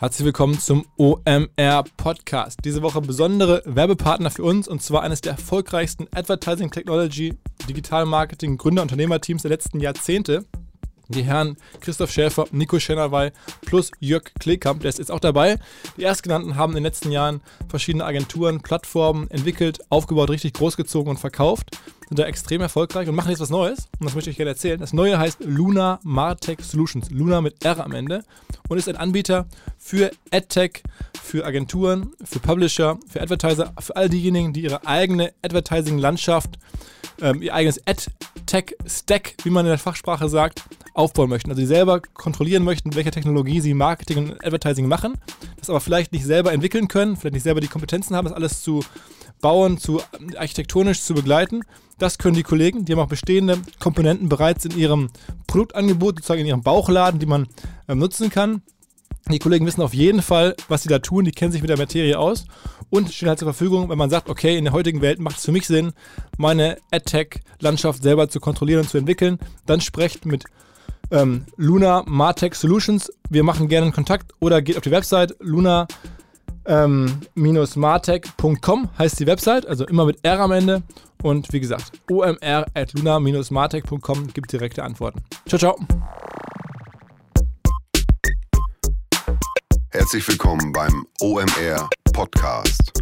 Herzlich willkommen zum OMR Podcast. Diese Woche besondere Werbepartner für uns und zwar eines der erfolgreichsten Advertising Technology Digital Marketing Gründer Unternehmerteams der letzten Jahrzehnte. Die Herren Christoph Schäfer, Nico Schennerwey plus Jörg Kleekamp, der ist jetzt auch dabei. Die Erstgenannten haben in den letzten Jahren verschiedene Agenturen, Plattformen entwickelt, aufgebaut, richtig großgezogen und verkauft sind da extrem erfolgreich und machen jetzt was Neues. Und das möchte ich gerne erzählen. Das Neue heißt Luna Martech Solutions. Luna mit R am Ende. Und ist ein Anbieter für AdTech, für Agenturen, für Publisher, für Advertiser, für all diejenigen, die ihre eigene Advertising-Landschaft, ähm, ihr eigenes AdTech-Stack, wie man in der Fachsprache sagt, aufbauen möchten. Also sie selber kontrollieren möchten, welche Technologie sie Marketing und Advertising machen, das aber vielleicht nicht selber entwickeln können, vielleicht nicht selber die Kompetenzen haben, das alles zu bauen, zu architektonisch zu begleiten. Das können die Kollegen, die haben auch bestehende Komponenten bereits in ihrem Produktangebot, sozusagen in ihrem Bauchladen, die man äh, nutzen kann. Die Kollegen wissen auf jeden Fall, was sie da tun, die kennen sich mit der Materie aus und stehen halt zur Verfügung, wenn man sagt, okay, in der heutigen Welt macht es für mich Sinn, meine AdTech-Landschaft selber zu kontrollieren und zu entwickeln, dann sprecht mit ähm, Luna Martech Solutions. Wir machen gerne einen Kontakt oder geht auf die Website luna ähm, martech.com heißt die Website, also immer mit R am Ende. Und wie gesagt, omr at luna-martech.com gibt direkte Antworten. Ciao, ciao. Herzlich willkommen beim OMR Podcast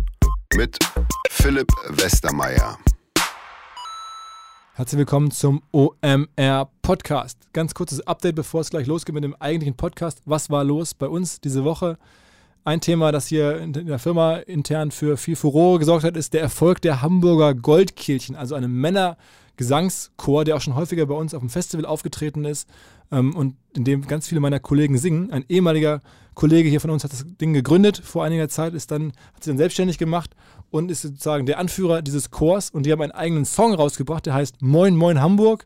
mit Philipp Westermeier. Herzlich willkommen zum OMR Podcast. Ganz kurzes Update, bevor es gleich losgeht mit dem eigentlichen Podcast. Was war los bei uns diese Woche? Ein Thema, das hier in der Firma intern für viel Furore gesorgt hat, ist der Erfolg der Hamburger Goldkehlchen, also einem Männergesangschor, der auch schon häufiger bei uns auf dem Festival aufgetreten ist ähm, und in dem ganz viele meiner Kollegen singen. Ein ehemaliger Kollege hier von uns hat das Ding gegründet vor einiger Zeit, ist dann, hat sich dann selbstständig gemacht und ist sozusagen der Anführer dieses Chors und die haben einen eigenen Song rausgebracht, der heißt Moin Moin Hamburg.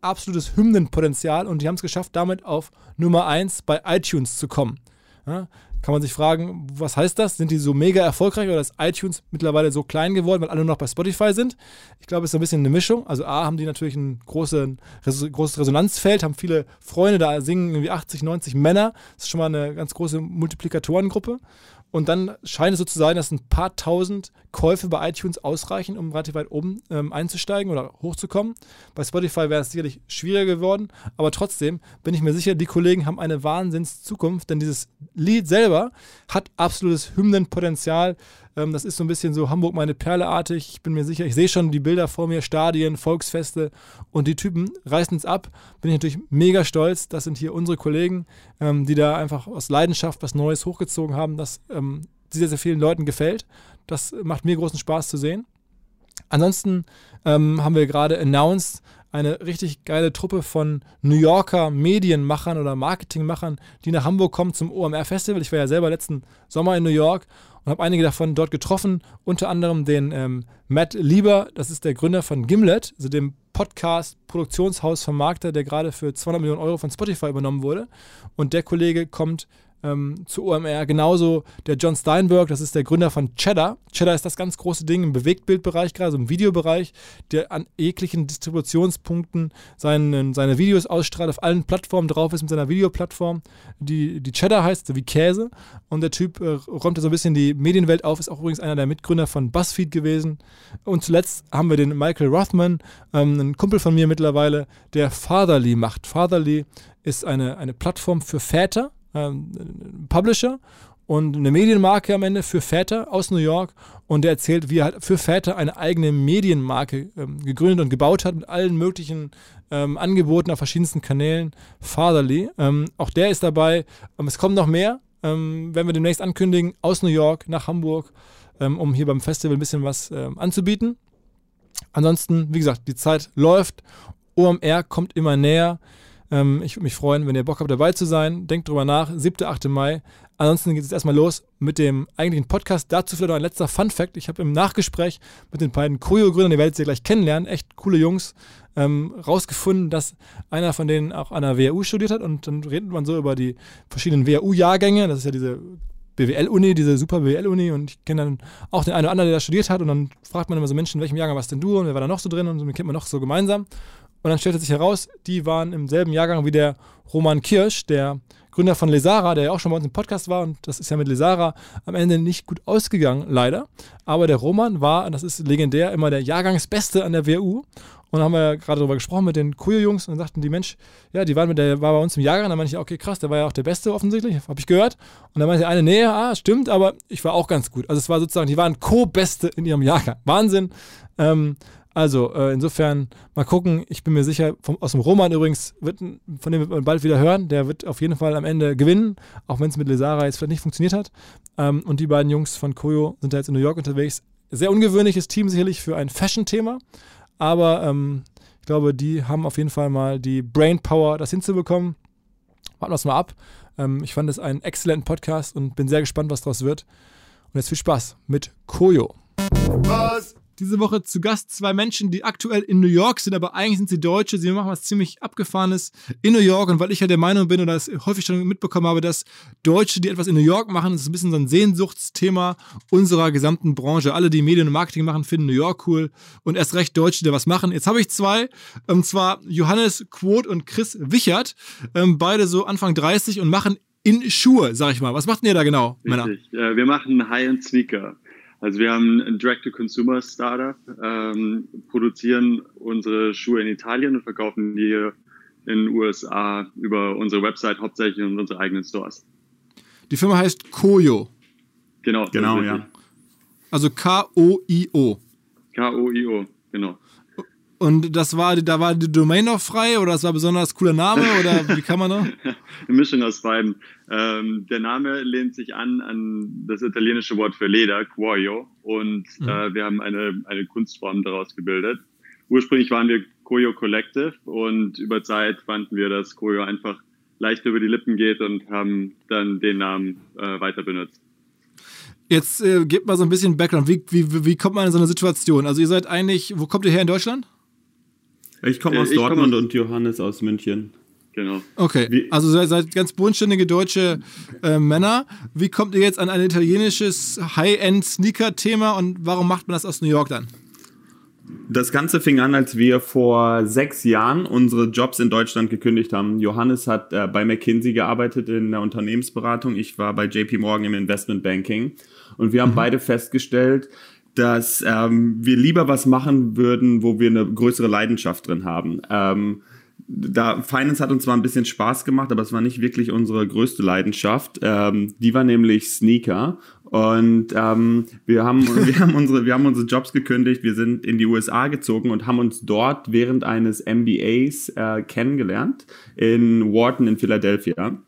Absolutes Hymnenpotenzial und die haben es geschafft, damit auf Nummer 1 bei iTunes zu kommen. Ja, kann man sich fragen, was heißt das? Sind die so mega erfolgreich oder ist iTunes mittlerweile so klein geworden, weil alle nur noch bei Spotify sind? Ich glaube, es ist ein bisschen eine Mischung. Also A, haben die natürlich ein große, großes Resonanzfeld, haben viele Freunde, da singen irgendwie 80, 90 Männer. Das ist schon mal eine ganz große Multiplikatorengruppe. Und dann scheint es so zu sein, dass ein paar tausend Käufe bei iTunes ausreichen, um relativ weit oben ähm, einzusteigen oder hochzukommen. Bei Spotify wäre es sicherlich schwieriger geworden, aber trotzdem bin ich mir sicher, die Kollegen haben eine Wahnsinnszukunft, denn dieses Lied selber hat absolutes Hymnenpotenzial. Ähm, das ist so ein bisschen so Hamburg meine Perle-artig. Ich bin mir sicher, ich sehe schon die Bilder vor mir, Stadien, Volksfeste und die Typen reißen es ab. Bin ich natürlich mega stolz. Das sind hier unsere Kollegen, ähm, die da einfach aus Leidenschaft was Neues hochgezogen haben, das ähm, sehr, sehr vielen Leuten gefällt. Das macht mir großen Spaß zu sehen. Ansonsten ähm, haben wir gerade announced, eine richtig geile Truppe von New Yorker Medienmachern oder Marketingmachern, die nach Hamburg kommen zum OMR Festival. Ich war ja selber letzten Sommer in New York und habe einige davon dort getroffen, unter anderem den ähm, Matt Lieber, das ist der Gründer von Gimlet, also dem Podcast-Produktionshaus vom Markter, der gerade für 200 Millionen Euro von Spotify übernommen wurde. Und der Kollege kommt ähm, zu OMR. Genauso der John Steinberg, das ist der Gründer von Cheddar. Cheddar ist das ganz große Ding im Bewegtbildbereich, gerade so im Videobereich, der an jeglichen Distributionspunkten seinen, seine Videos ausstrahlt, auf allen Plattformen drauf ist mit seiner Videoplattform, die, die Cheddar heißt, so wie Käse. Und der Typ äh, räumt da so ein bisschen die Medienwelt auf, ist auch übrigens einer der Mitgründer von BuzzFeed gewesen. Und zuletzt haben wir den Michael Rothman, ähm, ein Kumpel von mir mittlerweile, der Fatherly macht. Fatherly ist eine, eine Plattform für Väter, ähm, Publisher und eine Medienmarke am Ende für Väter aus New York und der erzählt, wie er halt für Väter eine eigene Medienmarke ähm, gegründet und gebaut hat mit allen möglichen ähm, Angeboten auf verschiedensten Kanälen. Fatherly, ähm, auch der ist dabei. Ähm, es kommen noch mehr, ähm, werden wir demnächst ankündigen, aus New York nach Hamburg, ähm, um hier beim Festival ein bisschen was anzubieten. Ansonsten, wie gesagt, die Zeit läuft. OMR kommt immer näher. Ähm, ich würde mich freuen, wenn ihr Bock habt, dabei zu sein. Denkt drüber nach. 7. 8. Mai. Ansonsten geht es erstmal los mit dem eigentlichen Podcast. Dazu vielleicht noch ein letzter Fun-Fact. Ich habe im Nachgespräch mit den beiden Choreo-Gründern, ihr werdet sie gleich kennenlernen, echt coole Jungs, ähm, rausgefunden, dass einer von denen auch an der WHU studiert hat. Und dann redet man so über die verschiedenen WHU-Jahrgänge. Das ist ja diese BWL-Uni, diese super BWL-Uni und ich kenne dann auch den einen oder anderen, der da studiert hat und dann fragt man immer so Menschen, in welchem Jahrgang warst denn du und wer war da noch so drin und so, den kennt man noch so gemeinsam Und dann stellte sich heraus, die waren im selben Jahrgang wie der Roman Kirsch, der Gründer von Lesara, der ja auch schon bei uns im Podcast war. Und das ist ja mit Lesara am Ende nicht gut ausgegangen, leider. Aber der Roman war, das ist legendär, immer der Jahrgangsbeste an der WU. Und dann haben wir ja gerade darüber gesprochen mit den Kuyo-Jungs und sagten die, Mensch, ja, die waren mit der, war bei uns im Jahrgang. Dann meinte ich, okay, krass, der war ja auch der Beste offensichtlich, habe ich gehört. Und dann meinte der eine, nee, ah, stimmt, aber ich war auch ganz gut. Also es war sozusagen, die waren Co-Beste in ihrem Jahrgang. Wahnsinn. Ähm, also äh, insofern mal gucken. Ich bin mir sicher, vom, aus dem Roman übrigens, wird, von dem wird man bald wieder hören. Der wird auf jeden Fall am Ende gewinnen, auch wenn es mit Lesara jetzt vielleicht nicht funktioniert hat. Ähm, und die beiden Jungs von Koyo sind da jetzt in New York unterwegs. Sehr ungewöhnliches Team sicherlich für ein Fashion-Thema. Aber ähm, ich glaube, die haben auf jeden Fall mal die Brainpower, das hinzubekommen. Warten wir es mal ab. Ähm, ich fand es einen exzellenten Podcast und bin sehr gespannt, was daraus wird. Und jetzt viel Spaß mit Koyo. Was? Diese Woche zu Gast zwei Menschen, die aktuell in New York sind, aber eigentlich sind sie Deutsche. Sie machen was ziemlich Abgefahrenes in New York. Und weil ich ja der Meinung bin oder es häufig schon mitbekommen habe, dass Deutsche, die etwas in New York machen, das ist ein bisschen so ein Sehnsuchtsthema unserer gesamten Branche. Alle, die Medien und Marketing machen, finden New York cool. Und erst recht Deutsche, die was machen. Jetzt habe ich zwei, und zwar Johannes Quoth und Chris Wichert. Ähm, beide so Anfang 30 und machen in Schuhe, sag ich mal. Was macht ihr da genau, Richtig. Männer? Äh, wir machen High-End-Sneaker. Also wir haben ein Direct-to-Consumer-Startup, ähm, produzieren unsere Schuhe in Italien und verkaufen die hier in den USA über unsere Website hauptsächlich und unsere eigenen Stores. Die Firma heißt Koyo. Genau, genau, ja. Also K-O-I-O. K-O-I-O, genau. Und das war, da war die Domain noch frei oder das war besonders cooler Name oder wie kann man da? Eine Mischung aus beiden. Ähm, der Name lehnt sich an an das italienische Wort für Leder, Cuoio, und mhm. äh, wir haben eine, eine Kunstform daraus gebildet. Ursprünglich waren wir Koyo Collective und über Zeit fanden wir, dass Koyo einfach leicht über die Lippen geht und haben dann den Namen äh, weiter benutzt. Jetzt äh, gebt mal so ein bisschen Background. Wie, wie, wie kommt man in so eine Situation? Also ihr seid eigentlich, wo kommt ihr her in Deutschland? Ich komme aus äh, Dortmund komm aus und Johannes aus München. Genau. Okay, Wie, also seid, seid ganz bodenständige deutsche äh, Männer. Wie kommt ihr jetzt an ein italienisches High-End-Sneaker-Thema und warum macht man das aus New York dann? Das Ganze fing an, als wir vor sechs Jahren unsere Jobs in Deutschland gekündigt haben. Johannes hat äh, bei McKinsey gearbeitet in der Unternehmensberatung. Ich war bei JP Morgan im Investment Banking. Und wir haben mhm. beide festgestellt, dass ähm, wir lieber was machen würden, wo wir eine größere Leidenschaft drin haben. Ähm, da Finance hat uns zwar ein bisschen Spaß gemacht, aber es war nicht wirklich unsere größte Leidenschaft. Ähm, die war nämlich Sneaker. Und ähm, wir, haben, wir, haben unsere, wir haben unsere Jobs gekündigt, wir sind in die USA gezogen und haben uns dort während eines MBAs äh, kennengelernt in Wharton in Philadelphia.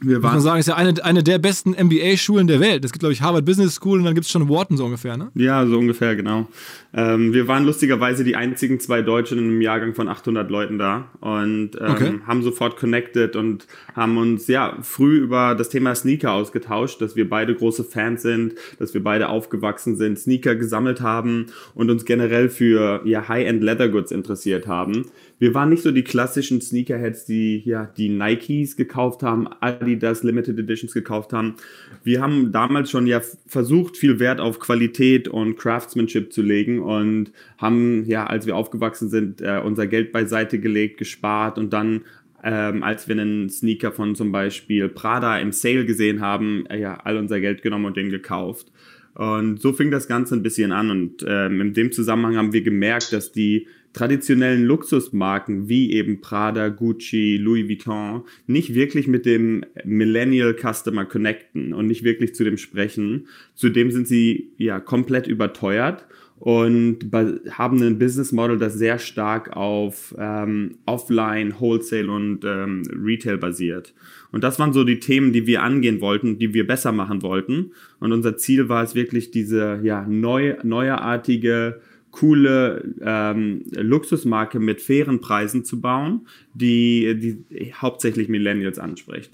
Wir waren, Muss man sagen, ist ja eine, eine der besten MBA-Schulen der Welt. Es gibt, glaube ich, Harvard Business School und dann gibt es schon Wharton so ungefähr, ne? Ja, so ungefähr, genau. Ähm, wir waren lustigerweise die einzigen zwei Deutschen in einem Jahrgang von 800 Leuten da und ähm, okay. haben sofort connected und haben uns ja früh über das Thema Sneaker ausgetauscht, dass wir beide große Fans sind, dass wir beide aufgewachsen sind, Sneaker gesammelt haben und uns generell für ja, High-End Leather Goods interessiert haben wir waren nicht so die klassischen Sneakerheads, die ja die Nikes gekauft haben, Adidas Limited Editions gekauft haben. Wir haben damals schon ja versucht, viel Wert auf Qualität und Craftsmanship zu legen und haben ja, als wir aufgewachsen sind, äh, unser Geld beiseite gelegt, gespart und dann ähm, als wir einen Sneaker von zum Beispiel Prada im Sale gesehen haben, äh, ja, all unser Geld genommen und den gekauft. Und so fing das Ganze ein bisschen an. Und ähm, in dem Zusammenhang haben wir gemerkt, dass die traditionellen Luxusmarken wie eben Prada, Gucci, Louis Vuitton nicht wirklich mit dem Millennial Customer connecten und nicht wirklich zu dem sprechen. Zudem sind sie ja komplett überteuert und haben ein Business Model, das sehr stark auf ähm, Offline, Wholesale und ähm, Retail basiert. Und das waren so die Themen, die wir angehen wollten, die wir besser machen wollten. Und unser Ziel war es wirklich, diese ja, neu, neuartige coole ähm, Luxusmarke mit fairen Preisen zu bauen, die, die hauptsächlich Millennials anspricht.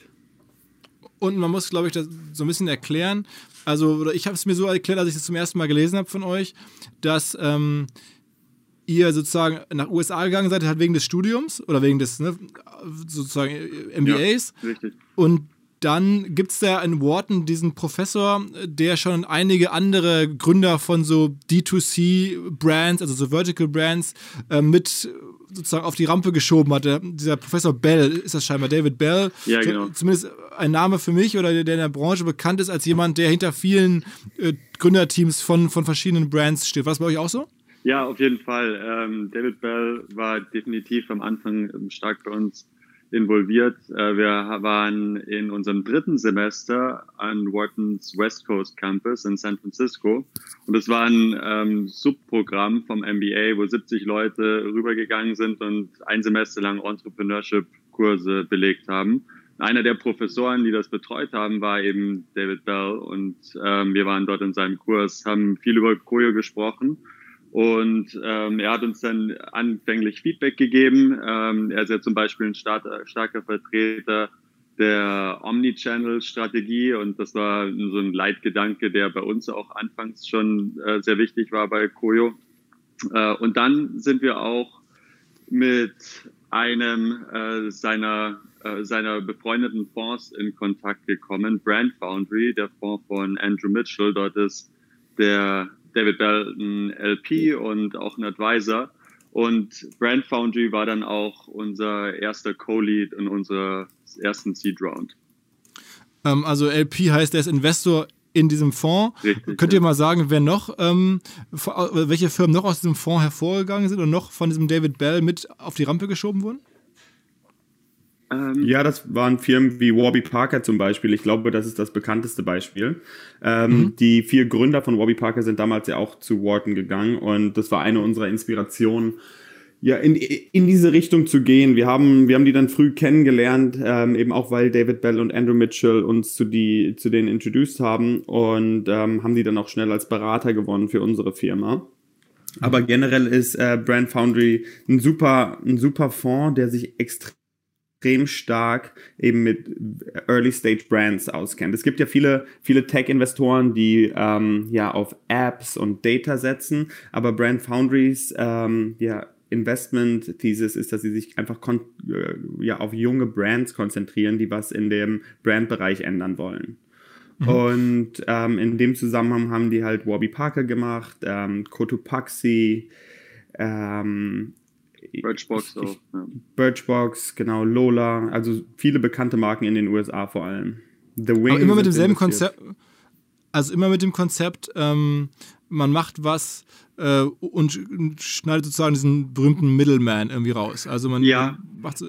Und man muss, glaube ich, das so ein bisschen erklären. Also, ich habe es mir so erklärt, als ich das zum ersten Mal gelesen habe von euch, dass ähm, ihr sozusagen nach USA gegangen seid, halt wegen des Studiums oder wegen des ne, sozusagen MBAs. Ja, richtig. Und dann gibt es da in Wharton diesen Professor, der schon einige andere Gründer von so D2C-Brands, also so Vertical Brands, äh, mit sozusagen auf die Rampe geschoben hat. dieser Professor Bell ist das scheinbar, David Bell. Ja, genau. Zumindest ein Name für mich oder der in der Branche bekannt ist als jemand, der hinter vielen äh, Gründerteams von, von verschiedenen Brands steht. War das bei euch auch so? Ja, auf jeden Fall. Ähm, David Bell war definitiv am Anfang ähm, stark bei uns involviert. Äh, wir waren in unserem dritten Semester an Whartons West Coast Campus in San Francisco. Und es war ein ähm, Subprogramm vom MBA, wo 70 Leute rübergegangen sind und ein Semester lang Entrepreneurship-Kurse belegt haben. Einer der Professoren, die das betreut haben, war eben David Bell. Und ähm, wir waren dort in seinem Kurs, haben viel über Koyo gesprochen und ähm, er hat uns dann anfänglich Feedback gegeben. Ähm, er ist ja zum Beispiel ein starker, starker Vertreter der Omnichannel-Strategie und das war so ein Leitgedanke, der bei uns auch anfangs schon äh, sehr wichtig war bei Koyo. Äh, und dann sind wir auch mit einem äh, seiner, äh, seiner befreundeten Fonds in Kontakt gekommen, Brand Foundry, der Fonds von Andrew Mitchell. Dort ist der David Bell ein LP und auch ein Advisor. Und Brand Foundry war dann auch unser erster Co-Lead in unserer ersten Seed Round. Ähm, also LP heißt, er ist Investor in diesem Fonds. Richtig, Könnt ihr ja. mal sagen, wer noch, ähm, welche Firmen noch aus diesem Fonds hervorgegangen sind und noch von diesem David Bell mit auf die Rampe geschoben wurden? Ähm, ja, das waren Firmen wie Warby Parker zum Beispiel. Ich glaube, das ist das bekannteste Beispiel. Ähm, mhm. Die vier Gründer von Warby Parker sind damals ja auch zu Wharton gegangen und das war eine unserer Inspirationen, ja, in, in diese Richtung zu gehen. Wir haben, wir haben die dann früh kennengelernt, ähm, eben auch weil David Bell und Andrew Mitchell uns zu, die, zu denen introduced haben und ähm, haben die dann auch schnell als Berater gewonnen für unsere Firma. Aber generell ist äh, Brand Foundry ein super, ein super Fonds, der sich extrem extrem stark eben mit Early Stage Brands auskennt. Es gibt ja viele, viele Tech-Investoren, die ähm, ja auf Apps und Data setzen, aber Brand Foundries ähm, ja Investment Thesis ist, dass sie sich einfach äh, ja, auf junge Brands konzentrieren, die was in dem Brandbereich ändern wollen. Mhm. Und ähm, in dem Zusammenhang haben die halt Warby Parker gemacht, ähm, Cotopaxi, ähm, Birchbox auch. Ja. Birchbox, genau, Lola, also viele bekannte Marken in den USA vor allem. The Wings Aber immer mit demselben Konzept. Also immer mit dem Konzept, ähm, man macht was äh, und schneidet sozusagen diesen berühmten Middleman irgendwie raus. Also man ja. macht so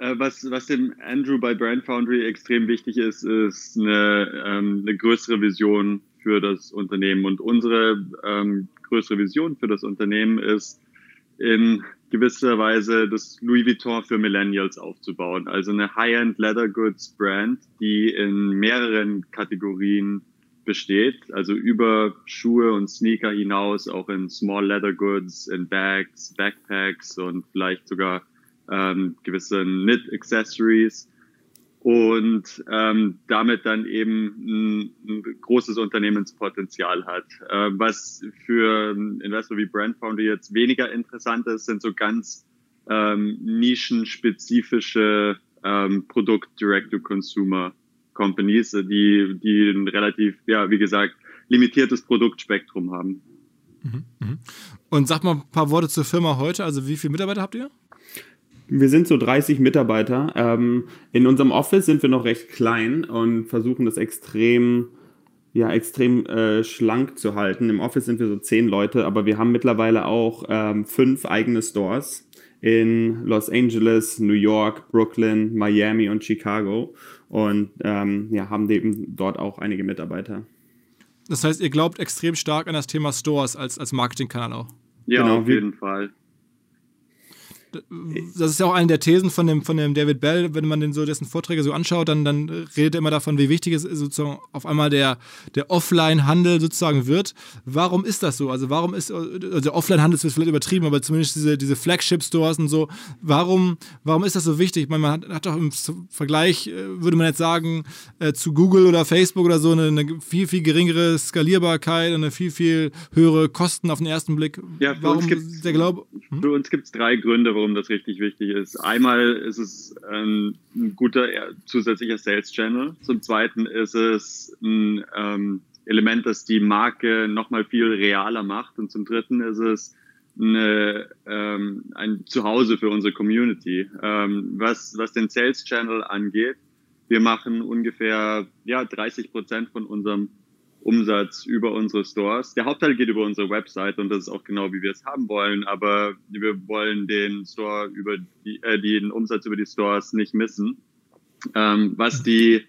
äh, was, was dem Andrew bei Brand Foundry extrem wichtig ist, ist eine, ähm, eine größere Vision für das Unternehmen. Und unsere ähm, größere Vision für das Unternehmen ist, in gewisser Weise das Louis Vuitton für Millennials aufzubauen. Also eine High-End Leather Goods Brand, die in mehreren Kategorien besteht, also über Schuhe und Sneaker hinaus, auch in Small Leather Goods, in Bags, Backpacks und vielleicht sogar ähm, gewisse Knit Accessories und ähm, damit dann eben ein, ein großes Unternehmenspotenzial hat. Äh, was für Investor wie Brand Foundry jetzt weniger interessant ist, sind so ganz ähm, nischenspezifische ähm, Produkt-Direct-to-Consumer-Companies, die, die ein relativ, ja, wie gesagt, limitiertes Produktspektrum haben. Mhm, mhm. Und sag mal ein paar Worte zur Firma heute. Also wie viele Mitarbeiter habt ihr? Wir sind so 30 Mitarbeiter. Ähm, in unserem Office sind wir noch recht klein und versuchen das extrem, ja, extrem äh, schlank zu halten. Im Office sind wir so 10 Leute, aber wir haben mittlerweile auch ähm, fünf eigene Stores in Los Angeles, New York, Brooklyn, Miami und Chicago und ähm, ja, haben eben dort auch einige Mitarbeiter. Das heißt, ihr glaubt extrem stark an das Thema Stores als, als Marketingkanal auch. Ja, genau, auf jeden Fall das ist ja auch eine der Thesen von dem, von dem David Bell, wenn man den so dessen Vorträge so anschaut, dann, dann redet er immer davon, wie wichtig es sozusagen auf einmal der, der Offline-Handel sozusagen wird. Warum ist das so? Also warum ist, also der Offline-Handel ist vielleicht übertrieben, aber zumindest diese, diese Flagship-Stores und so, warum, warum ist das so wichtig? Ich meine, man hat, hat doch im Vergleich, äh, würde man jetzt sagen, äh, zu Google oder Facebook oder so eine, eine, viel, viel geringere Skalierbarkeit und eine viel, viel höhere Kosten auf den ersten Blick. Ja, für warum uns gibt's, der Glaube? Hm? Für uns gibt es drei Gründe, warum das richtig wichtig ist. Einmal ist es ein, ein guter zusätzlicher Sales Channel. Zum Zweiten ist es ein ähm, Element, das die Marke nochmal viel realer macht. Und zum Dritten ist es eine, ähm, ein Zuhause für unsere Community. Ähm, was, was den Sales Channel angeht, wir machen ungefähr ja, 30 Prozent von unserem Umsatz über unsere Stores. Der Hauptteil geht über unsere Website und das ist auch genau, wie wir es haben wollen. Aber wir wollen den Store über die, äh, den Umsatz über die Stores nicht missen. Ähm, was die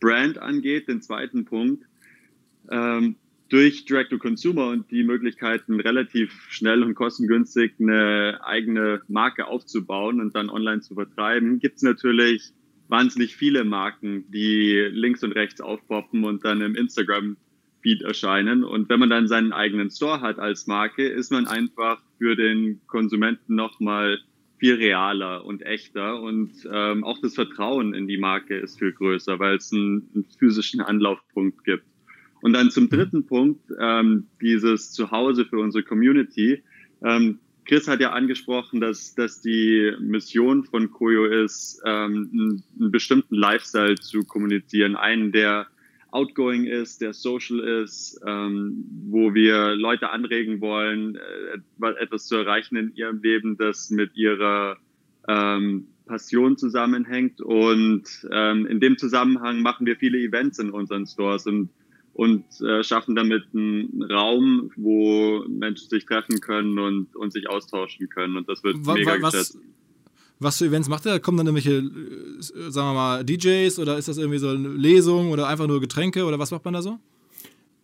Brand angeht, den zweiten Punkt, ähm, durch Direct-to-Consumer und die Möglichkeiten, relativ schnell und kostengünstig eine eigene Marke aufzubauen und dann online zu vertreiben, gibt es natürlich wahnsinnig viele Marken, die links und rechts aufpoppen und dann im Instagram-Feed erscheinen. Und wenn man dann seinen eigenen Store hat als Marke, ist man einfach für den Konsumenten nochmal viel realer und echter und ähm, auch das Vertrauen in die Marke ist viel größer, weil es einen, einen physischen Anlaufpunkt gibt. Und dann zum dritten Punkt, ähm, dieses Zuhause für unsere Community. Ähm, Chris hat ja angesprochen, dass, dass die Mission von Koyo ist, ähm, einen, einen bestimmten Lifestyle zu kommunizieren. Einen, der outgoing ist, der social ist, ähm, wo wir Leute anregen wollen, äh, etwas zu erreichen in ihrem Leben, das mit ihrer ähm, Passion zusammenhängt. Und ähm, in dem Zusammenhang machen wir viele Events in unseren Stores und und äh, schaffen damit einen Raum, wo Menschen sich treffen können und, und sich austauschen können. Und das wird wa mega was, geschätzt. Was für Events macht ihr? Kommen dann irgendwelche, äh, sagen wir mal, DJs oder ist das irgendwie so eine Lesung oder einfach nur Getränke oder was macht man da so?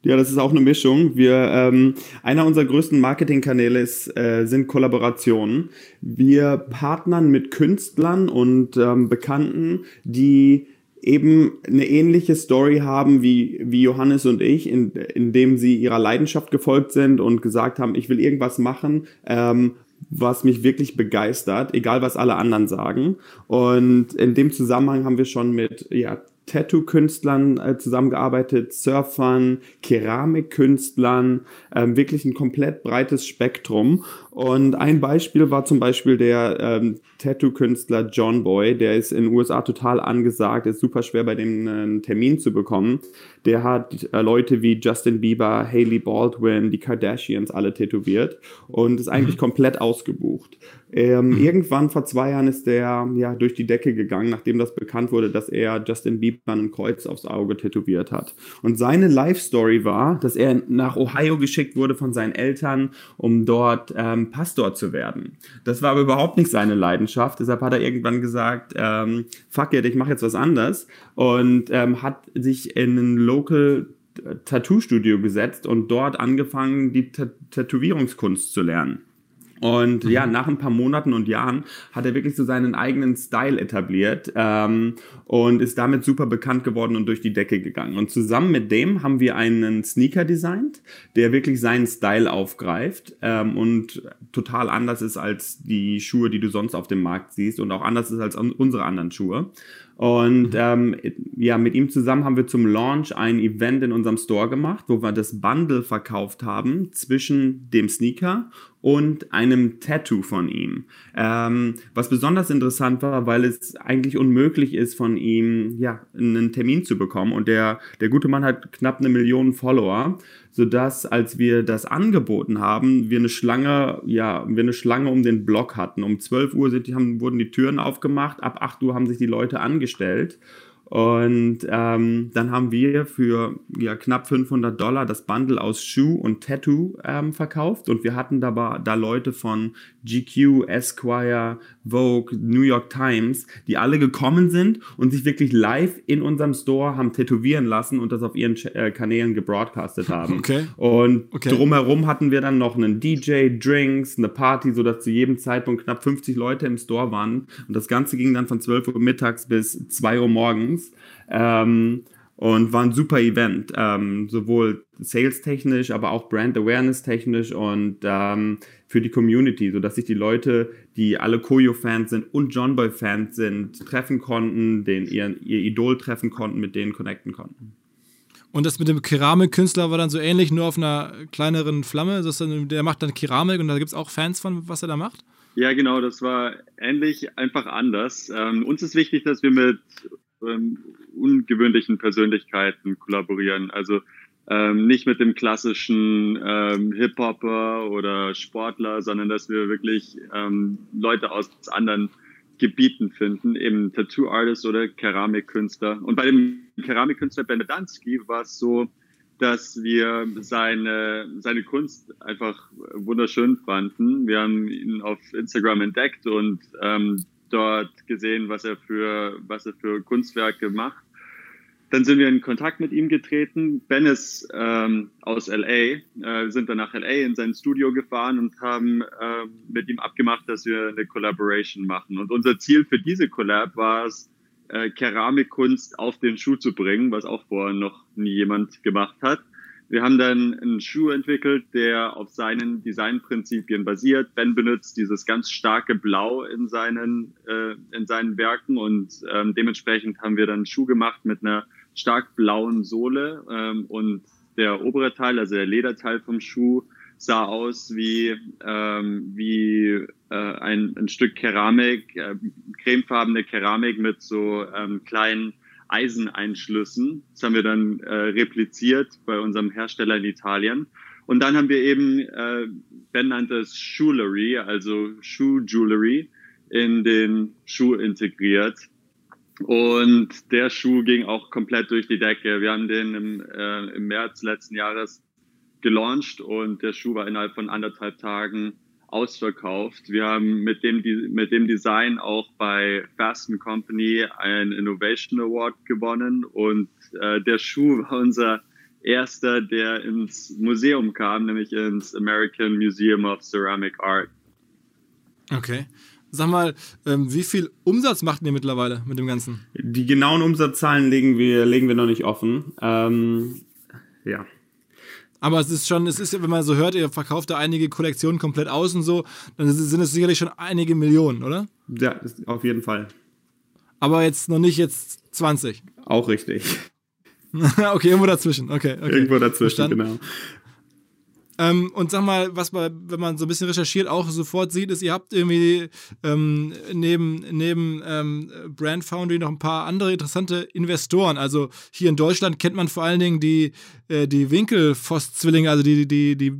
Ja, das ist auch eine Mischung. Wir, ähm, einer unserer größten Marketingkanäle ist, äh, sind Kollaborationen. Wir partnern mit Künstlern und ähm, Bekannten, die eben eine ähnliche Story haben wie, wie Johannes und ich, in, in dem sie ihrer Leidenschaft gefolgt sind und gesagt haben, ich will irgendwas machen, ähm, was mich wirklich begeistert, egal was alle anderen sagen. Und in dem Zusammenhang haben wir schon mit ja, Tattoo-Künstlern äh, zusammengearbeitet, Surfern, Keramikkünstlern, ähm, wirklich ein komplett breites Spektrum. Und ein Beispiel war zum Beispiel der ähm, Tattoo-Künstler John Boy, der ist in den USA total angesagt, ist super schwer bei dem einen Termin zu bekommen. Der hat äh, Leute wie Justin Bieber, Haley Baldwin, die Kardashians alle tätowiert und ist eigentlich mhm. komplett ausgebucht. Ähm, mhm. Irgendwann vor zwei Jahren ist der ja durch die Decke gegangen, nachdem das bekannt wurde, dass er Justin Bieber ein Kreuz aufs Auge tätowiert hat. Und seine Life-Story war, dass er nach Ohio geschickt wurde von seinen Eltern, um dort ähm, ähm, Pastor zu werden. Das war aber überhaupt nicht seine Leidenschaft. Deshalb hat er irgendwann gesagt, ähm, fuck it, ich mache jetzt was anderes und ähm, hat sich in ein Local Tattoo-Studio gesetzt und dort angefangen, die Tätowierungskunst zu lernen. Und ja, mhm. nach ein paar Monaten und Jahren hat er wirklich so seinen eigenen Style etabliert ähm, und ist damit super bekannt geworden und durch die Decke gegangen. Und zusammen mit dem haben wir einen Sneaker designt, der wirklich seinen Style aufgreift ähm, und total anders ist als die Schuhe, die du sonst auf dem Markt siehst und auch anders ist als unsere anderen Schuhe. Und mhm. ähm, ja, mit ihm zusammen haben wir zum Launch ein Event in unserem Store gemacht, wo wir das Bundle verkauft haben zwischen dem Sneaker und einem Tattoo von ihm. Ähm, was besonders interessant war, weil es eigentlich unmöglich ist, von ihm ja, einen Termin zu bekommen. Und der, der gute Mann hat knapp eine Million Follower, sodass, als wir das angeboten haben, wir eine Schlange, ja, wir eine Schlange um den Block hatten. Um 12 Uhr sind, haben, wurden die Türen aufgemacht, ab 8 Uhr haben sich die Leute angestellt. Und ähm, dann haben wir für ja, knapp 500 Dollar das Bundle aus Shoe und Tattoo ähm, verkauft. Und wir hatten da, da Leute von GQ, Esquire, Vogue, New York Times, die alle gekommen sind und sich wirklich live in unserem Store haben tätowieren lassen und das auf ihren äh, Kanälen gebroadcastet haben. Okay. Und okay. drumherum hatten wir dann noch einen DJ, Drinks, eine Party, sodass zu jedem Zeitpunkt knapp 50 Leute im Store waren. Und das Ganze ging dann von 12 Uhr mittags bis 2 Uhr morgens. Events. Ähm, und war ein super Event, ähm, sowohl sales-technisch, aber auch Brand-Awareness-technisch und ähm, für die Community, sodass sich die Leute, die alle Koyo-Fans sind und John Boy-Fans sind, treffen konnten, den, ihr, ihr Idol treffen konnten, mit denen connecten konnten. Und das mit dem Keramikkünstler war dann so ähnlich, nur auf einer kleineren Flamme. Das dann, der macht dann Keramik und da gibt es auch Fans von, was er da macht? Ja, genau, das war ähnlich, einfach anders. Ähm, uns ist wichtig, dass wir mit ähm, ungewöhnlichen Persönlichkeiten kollaborieren. Also ähm, nicht mit dem klassischen ähm, Hip-Hopper oder Sportler, sondern dass wir wirklich ähm, Leute aus anderen Gebieten finden, eben Tattoo-Artists oder Keramikkünstler. Und bei dem Keramikkünstler Benedanski war es so, dass wir seine, seine Kunst einfach wunderschön fanden. Wir haben ihn auf Instagram entdeckt und ähm, dort gesehen, was er für, was er für Kunstwerke macht. Dann sind wir in Kontakt mit ihm getreten. Ben ist ähm, aus LA, äh, sind dann nach LA in sein Studio gefahren und haben äh, mit ihm abgemacht, dass wir eine Collaboration machen. Und unser Ziel für diese Collab war es, äh, Keramikkunst auf den Schuh zu bringen, was auch vorher noch nie jemand gemacht hat. Wir haben dann einen Schuh entwickelt, der auf seinen Designprinzipien basiert. Ben benutzt dieses ganz starke Blau in seinen, äh, in seinen Werken und ähm, dementsprechend haben wir dann einen Schuh gemacht mit einer stark blauen Sohle ähm, und der obere Teil, also der Lederteil vom Schuh, sah aus wie, ähm, wie äh, ein, ein Stück Keramik, äh, cremefarbene Keramik mit so ähm, kleinen Eiseneinschlüssen. Das haben wir dann äh, repliziert bei unserem Hersteller in Italien. Und dann haben wir eben, äh, Ben nannte es Jewelry, also Shoe Jewelry, in den Schuh integriert. Und der Schuh ging auch komplett durch die Decke. Wir haben den im, äh, im März letzten Jahres gelauncht und der Schuh war innerhalb von anderthalb Tagen ausverkauft. Wir haben mit dem, mit dem Design auch bei Fast Company einen Innovation Award gewonnen und äh, der Schuh war unser erster, der ins Museum kam, nämlich ins American Museum of Ceramic Art. Okay. Sag mal, ähm, wie viel Umsatz macht ihr mittlerweile mit dem Ganzen? Die genauen Umsatzzahlen legen wir, legen wir noch nicht offen. Ähm, ja. Aber es ist schon, es ist, wenn man so hört, ihr verkauft da einige Kollektionen komplett aus und so, dann sind es sicherlich schon einige Millionen, oder? Ja, auf jeden Fall. Aber jetzt noch nicht jetzt 20. Auch richtig. okay, irgendwo dazwischen. Okay, okay. Irgendwo dazwischen, Verstanden. genau. Ähm, und sag mal, was man, wenn man so ein bisschen recherchiert, auch sofort sieht, ist, ihr habt irgendwie ähm, neben, neben ähm, Brand Foundry noch ein paar andere interessante Investoren. Also hier in Deutschland kennt man vor allen Dingen die, äh, die Winkelfoss-Zwillinge, also die, die, die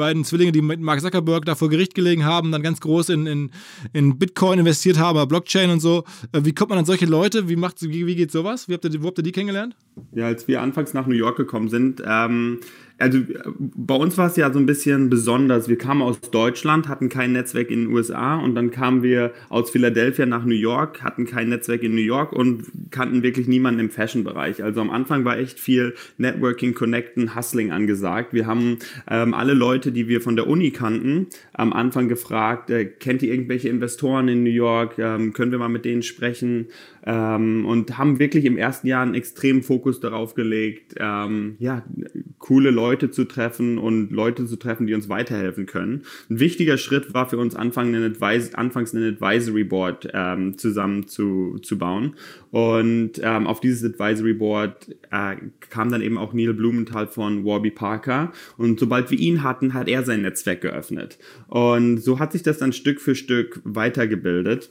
beiden Zwillinge, die mit Mark Zuckerberg da vor Gericht gelegen haben, dann ganz groß in, in, in Bitcoin investiert haben, Blockchain und so. Äh, wie kommt man an solche Leute? Wie, macht, wie, wie geht sowas? Wie habt ihr, wo habt ihr die kennengelernt? Ja, als wir anfangs nach New York gekommen sind, ähm, also bei uns war es ja so ein bisschen besonders. Wir kamen aus Deutschland, hatten kein Netzwerk in den USA und dann kamen wir aus Philadelphia nach New York, hatten kein Netzwerk in New York und kannten wirklich niemanden im Fashion-Bereich. Also am Anfang war echt viel Networking, Connecten, Hustling angesagt. Wir haben ähm, alle Leute, die wir von der Uni kannten, am Anfang gefragt, äh, kennt ihr irgendwelche Investoren in New York? Ähm, können wir mal mit denen sprechen? Ähm, und haben wirklich im ersten Jahr einen extremen Fokus darauf gelegt, ähm, ja, coole Leute zu treffen und Leute zu treffen, die uns weiterhelfen können. Ein wichtiger Schritt war für uns Anfang ein Advis anfangs ein Advisory Board ähm, zusammen zu, zu bauen. Und ähm, auf dieses Advisory Board äh, kam dann eben auch Neil Blumenthal von Warby Parker. Und sobald wir ihn hatten, hat er sein Netzwerk geöffnet. Und so hat sich das dann Stück für Stück weitergebildet.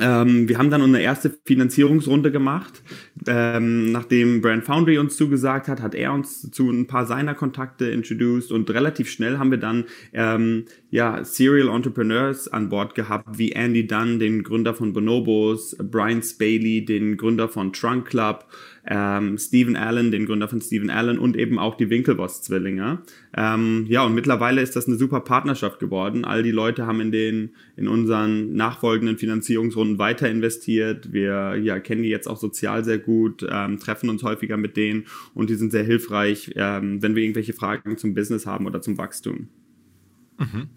Ähm, wir haben dann unsere erste Finanzierungsrunde gemacht. Ähm, nachdem Brand Foundry uns zugesagt hat, hat er uns zu ein paar seiner Kontakte introduced und relativ schnell haben wir dann ähm, ja, Serial Entrepreneurs an Bord gehabt, wie Andy Dunn, den Gründer von Bonobos, Brian Spaley, den Gründer von Trunk Club, ähm, Stephen Allen, den Gründer von Stephen Allen und eben auch die Winkelboss-Zwillinge. Ähm, ja, und mittlerweile ist das eine super Partnerschaft geworden. All die Leute haben in den, in unseren nachfolgenden Finanzierungsrunden weiter investiert. Wir ja, kennen die jetzt auch sozial sehr gut, ähm, treffen uns häufiger mit denen und die sind sehr hilfreich, ähm, wenn wir irgendwelche Fragen zum Business haben oder zum Wachstum. Mhm.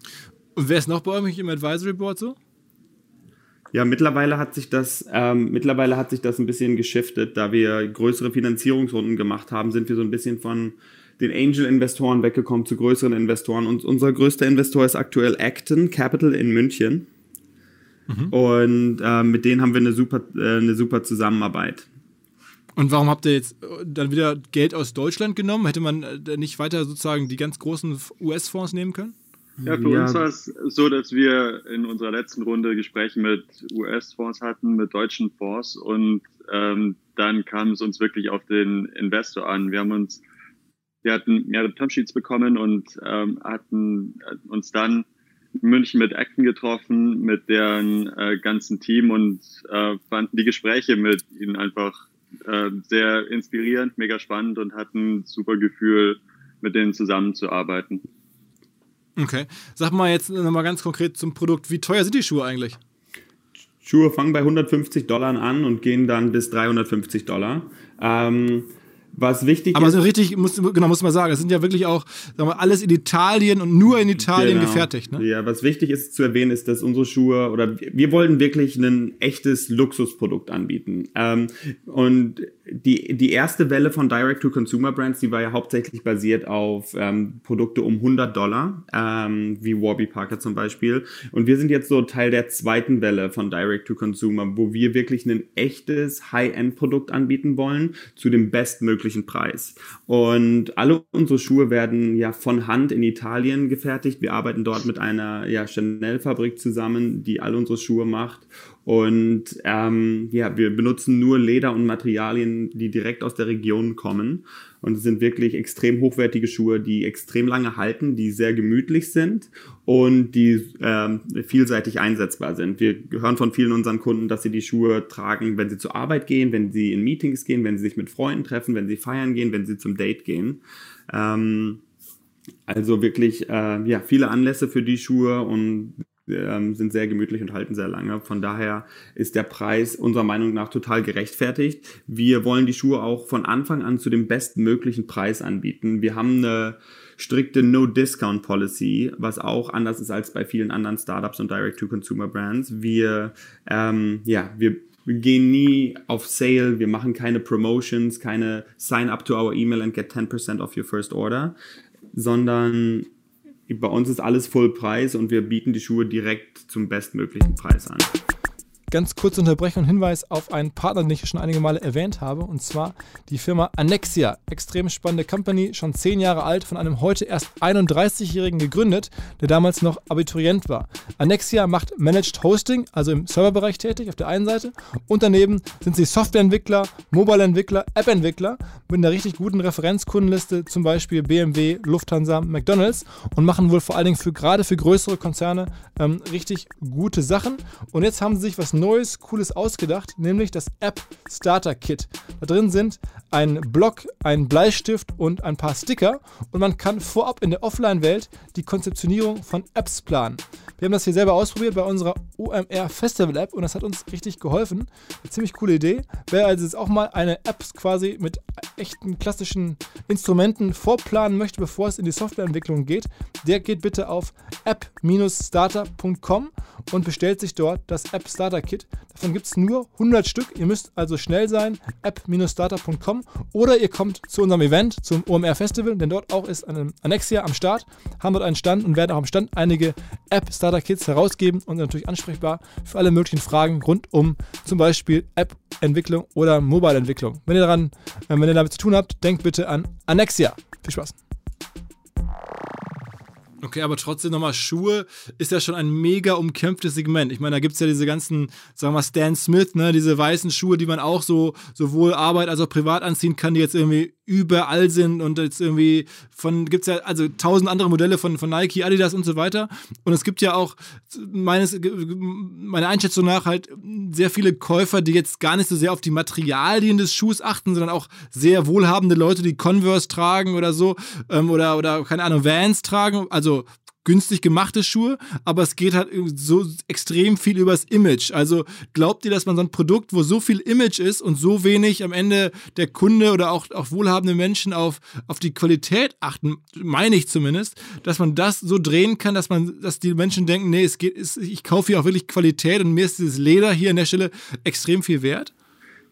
Und wer ist noch bei euch im Advisory Board so? Ja, mittlerweile hat sich das, ähm, mittlerweile hat sich das ein bisschen geschiftet, da wir größere Finanzierungsrunden gemacht haben, sind wir so ein bisschen von den Angel-Investoren weggekommen zu größeren Investoren. Und unser größter Investor ist aktuell Acton Capital in München. Mhm. Und äh, mit denen haben wir eine super, äh, eine super Zusammenarbeit. Und warum habt ihr jetzt äh, dann wieder Geld aus Deutschland genommen? Hätte man äh, nicht weiter sozusagen die ganz großen US-Fonds nehmen können? Ja, für ja. uns war es so, dass wir in unserer letzten Runde Gespräche mit US-Fonds hatten, mit deutschen Fonds und ähm, dann kam es uns wirklich auf den Investor an. Wir haben uns, wir hatten mehrere Termsheets bekommen und ähm, hatten uns dann in München mit Acton getroffen, mit deren äh, ganzen Team und äh, fanden die Gespräche mit ihnen einfach äh, sehr inspirierend, mega spannend und hatten ein super Gefühl, mit denen zusammenzuarbeiten. Okay. Sag mal jetzt nochmal ganz konkret zum Produkt. Wie teuer sind die Schuhe eigentlich? Schuhe fangen bei 150 Dollar an und gehen dann bis 350 Dollar. Ähm, was wichtig Aber ist. Aber richtig, muss, genau, muss man sagen, es sind ja wirklich auch sagen wir, alles in Italien und nur in Italien genau. gefertigt. Ne? Ja, was wichtig ist zu erwähnen, ist, dass unsere Schuhe oder wir wollen wirklich ein echtes Luxusprodukt anbieten. Ähm, und die, die erste Welle von Direct-to-Consumer-Brands, die war ja hauptsächlich basiert auf ähm, Produkte um 100 Dollar, ähm, wie Warby Parker zum Beispiel. Und wir sind jetzt so Teil der zweiten Welle von Direct-to-Consumer, wo wir wirklich ein echtes High-End-Produkt anbieten wollen zu dem bestmöglichen Preis. Und alle unsere Schuhe werden ja von Hand in Italien gefertigt. Wir arbeiten dort mit einer ja, Chanel-Fabrik zusammen, die all unsere Schuhe macht. Und ähm, ja, wir benutzen nur Leder und Materialien, die direkt aus der Region kommen. Und es sind wirklich extrem hochwertige Schuhe, die extrem lange halten, die sehr gemütlich sind und die ähm, vielseitig einsetzbar sind. Wir hören von vielen unseren Kunden, dass sie die Schuhe tragen, wenn sie zur Arbeit gehen, wenn sie in Meetings gehen, wenn sie sich mit Freunden treffen, wenn sie feiern gehen, wenn sie zum Date gehen. Ähm, also wirklich äh, ja, viele Anlässe für die Schuhe und ähm, sind sehr gemütlich und halten sehr lange. Von daher ist der Preis unserer Meinung nach total gerechtfertigt. Wir wollen die Schuhe auch von Anfang an zu dem bestmöglichen Preis anbieten. Wir haben eine strikte No-Discount-Policy, was auch anders ist als bei vielen anderen Startups und Direct-to-Consumer-Brands. Wir, ähm, ja, wir wir gehen nie auf Sale, wir machen keine Promotions, keine Sign up to our email and get 10% off your first order, sondern bei uns ist alles Vollpreis und wir bieten die Schuhe direkt zum bestmöglichen Preis an. Ganz kurze Unterbrechung und Hinweis auf einen Partner, den ich schon einige Male erwähnt habe, und zwar die Firma Annexia. Extrem spannende Company, schon zehn Jahre alt, von einem heute erst 31-Jährigen gegründet, der damals noch Abiturient war. Annexia macht Managed Hosting, also im Serverbereich tätig auf der einen Seite, und daneben sind sie Softwareentwickler, Mobile-Entwickler, App-Entwickler mit einer richtig guten Referenzkundenliste, zum Beispiel BMW, Lufthansa, McDonalds und machen wohl vor allen Dingen für gerade für größere Konzerne ähm, richtig gute Sachen. Und jetzt haben sie sich was Neues, Cooles ausgedacht, nämlich das App Starter Kit. Da drin sind ein Block, ein Bleistift und ein paar Sticker und man kann vorab in der Offline-Welt die Konzeptionierung von Apps planen. Wir haben das hier selber ausprobiert bei unserer OMR Festival App und das hat uns richtig geholfen. Eine ziemlich coole Idee. Wer also jetzt auch mal eine App quasi mit echten klassischen Instrumenten vorplanen möchte, bevor es in die Softwareentwicklung geht, der geht bitte auf app-starter.com und bestellt sich dort das App Starter Kit. Davon gibt es nur 100 Stück. Ihr müsst also schnell sein, app-starter.com oder ihr kommt zu unserem Event, zum OMR Festival, denn dort auch ist ein Annexia am Start, haben dort einen Stand und werden auch am Stand einige App Starter Kits herausgeben und natürlich ansprechbar für alle möglichen Fragen rund um zum Beispiel App-Entwicklung oder Mobile-Entwicklung. Wenn ihr daran, äh, wenn ihr damit zu tun habt, denkt bitte an Annexia. Viel Spaß. Okay, aber trotzdem nochmal, Schuhe ist ja schon ein mega umkämpftes Segment. Ich meine, da gibt es ja diese ganzen, sagen wir mal, Stan Smith, ne, diese weißen Schuhe, die man auch so sowohl Arbeit als auch privat anziehen kann, die jetzt irgendwie überall sind und jetzt irgendwie von, gibt es ja also tausend andere Modelle von, von Nike, Adidas und so weiter. Und es gibt ja auch meines, meiner Einschätzung nach halt sehr viele Käufer, die jetzt gar nicht so sehr auf die Materialien des Schuhs achten, sondern auch sehr wohlhabende Leute, die Converse tragen oder so ähm, oder, oder keine Ahnung, Vans tragen. Also günstig gemachte Schuhe, aber es geht halt so extrem viel übers Image. Also glaubt ihr, dass man so ein Produkt, wo so viel Image ist und so wenig am Ende der Kunde oder auch, auch wohlhabende Menschen auf, auf die Qualität achten, meine ich zumindest, dass man das so drehen kann, dass man, dass die Menschen denken, nee, es geht, ich kaufe hier auch wirklich Qualität und mir ist dieses Leder hier an der Stelle extrem viel wert?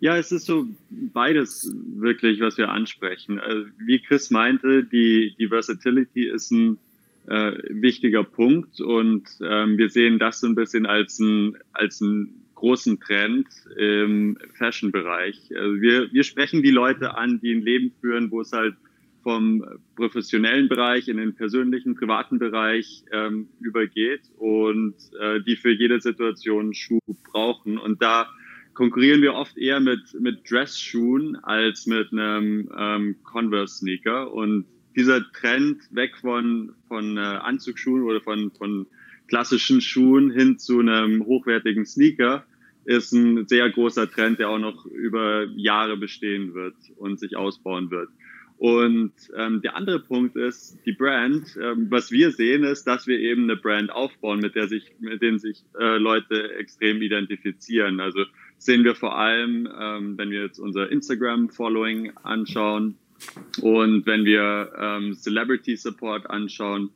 Ja, es ist so beides wirklich, was wir ansprechen. Also, wie Chris meinte, die, die Versatility ist ein äh, wichtiger Punkt und ähm, wir sehen das so ein bisschen als ein als einen großen Trend im Fashion-Bereich. Also wir, wir sprechen die Leute an, die ein Leben führen, wo es halt vom professionellen Bereich in den persönlichen, privaten Bereich ähm, übergeht und äh, die für jede Situation Schuh brauchen. Und da konkurrieren wir oft eher mit, mit Dress-Schuhen als mit einem ähm, Converse-Sneaker. Und dieser Trend weg von, von äh, Anzugsschuhen oder von, von klassischen Schuhen hin zu einem hochwertigen Sneaker ist ein sehr großer Trend, der auch noch über Jahre bestehen wird und sich ausbauen wird. Und ähm, der andere Punkt ist die Brand. Ähm, was wir sehen, ist, dass wir eben eine Brand aufbauen, mit der sich, mit denen sich äh, Leute extrem identifizieren. Also sehen wir vor allem, ähm, wenn wir jetzt unser Instagram-Following anschauen und wenn wir ähm, Celebrity Support anschauen,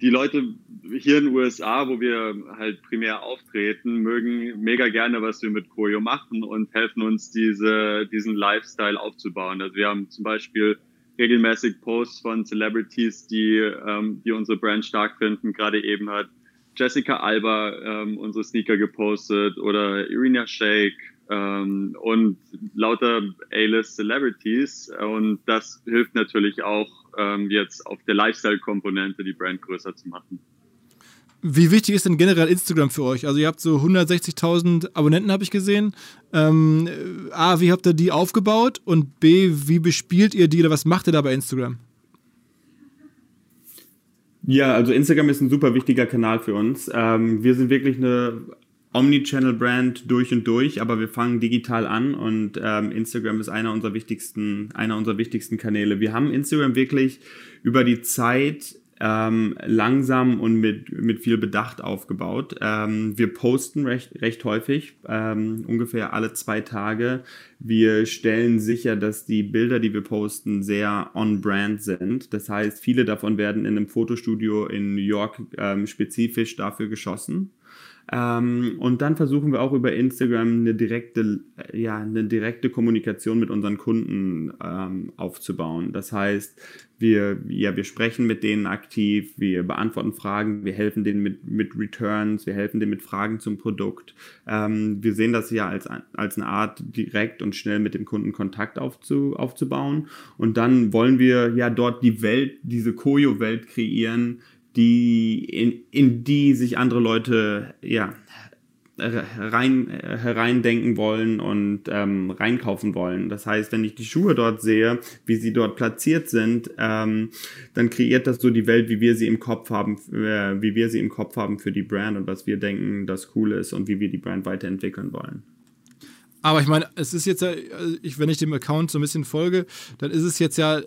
die Leute hier in den USA, wo wir halt primär auftreten, mögen mega gerne, was wir mit Koyo machen und helfen uns, diese, diesen Lifestyle aufzubauen. Also wir haben zum Beispiel regelmäßig Posts von Celebrities, die, ähm, die unsere Brand stark finden. Gerade eben hat Jessica Alba ähm, unsere Sneaker gepostet oder Irina Shayk ähm, und lauter A-List Celebrities. Und das hilft natürlich auch ähm, jetzt auf der Lifestyle-Komponente die Brand größer zu machen. Wie wichtig ist denn generell Instagram für euch? Also ihr habt so 160.000 Abonnenten, habe ich gesehen. Ähm, A, wie habt ihr die aufgebaut? Und B, wie bespielt ihr die oder was macht ihr da bei Instagram? Ja, also Instagram ist ein super wichtiger Kanal für uns. Ähm, wir sind wirklich eine Omnichannel-Brand durch und durch, aber wir fangen digital an und ähm, Instagram ist einer unserer wichtigsten, einer unserer wichtigsten Kanäle. Wir haben Instagram wirklich über die Zeit ähm, langsam und mit, mit viel Bedacht aufgebaut. Ähm, wir posten recht, recht häufig, ähm, ungefähr alle zwei Tage. Wir stellen sicher, dass die Bilder, die wir posten, sehr on-brand sind. Das heißt, viele davon werden in einem Fotostudio in New York ähm, spezifisch dafür geschossen. Ähm, und dann versuchen wir auch über Instagram eine direkte, ja, eine direkte Kommunikation mit unseren Kunden ähm, aufzubauen. Das heißt, wir, ja, wir sprechen mit denen aktiv, wir beantworten Fragen, wir helfen denen mit, mit Returns, wir helfen denen mit Fragen zum Produkt. Ähm, wir sehen das ja als, als eine Art, direkt und schnell mit dem Kunden Kontakt aufzu, aufzubauen. Und dann wollen wir ja dort die Welt, diese Koyo-Welt kreieren, die, in, in die sich andere Leute ja, rein, hereindenken wollen und ähm, reinkaufen wollen. Das heißt, wenn ich die Schuhe dort sehe, wie sie dort platziert sind, ähm, dann kreiert das so die Welt, wie wir sie im Kopf haben, äh, wie wir sie im Kopf haben für die Brand und was wir denken, das cool ist und wie wir die Brand weiterentwickeln wollen. Aber ich meine, es ist jetzt ja, also ich, wenn ich dem Account so ein bisschen folge, dann ist es jetzt ja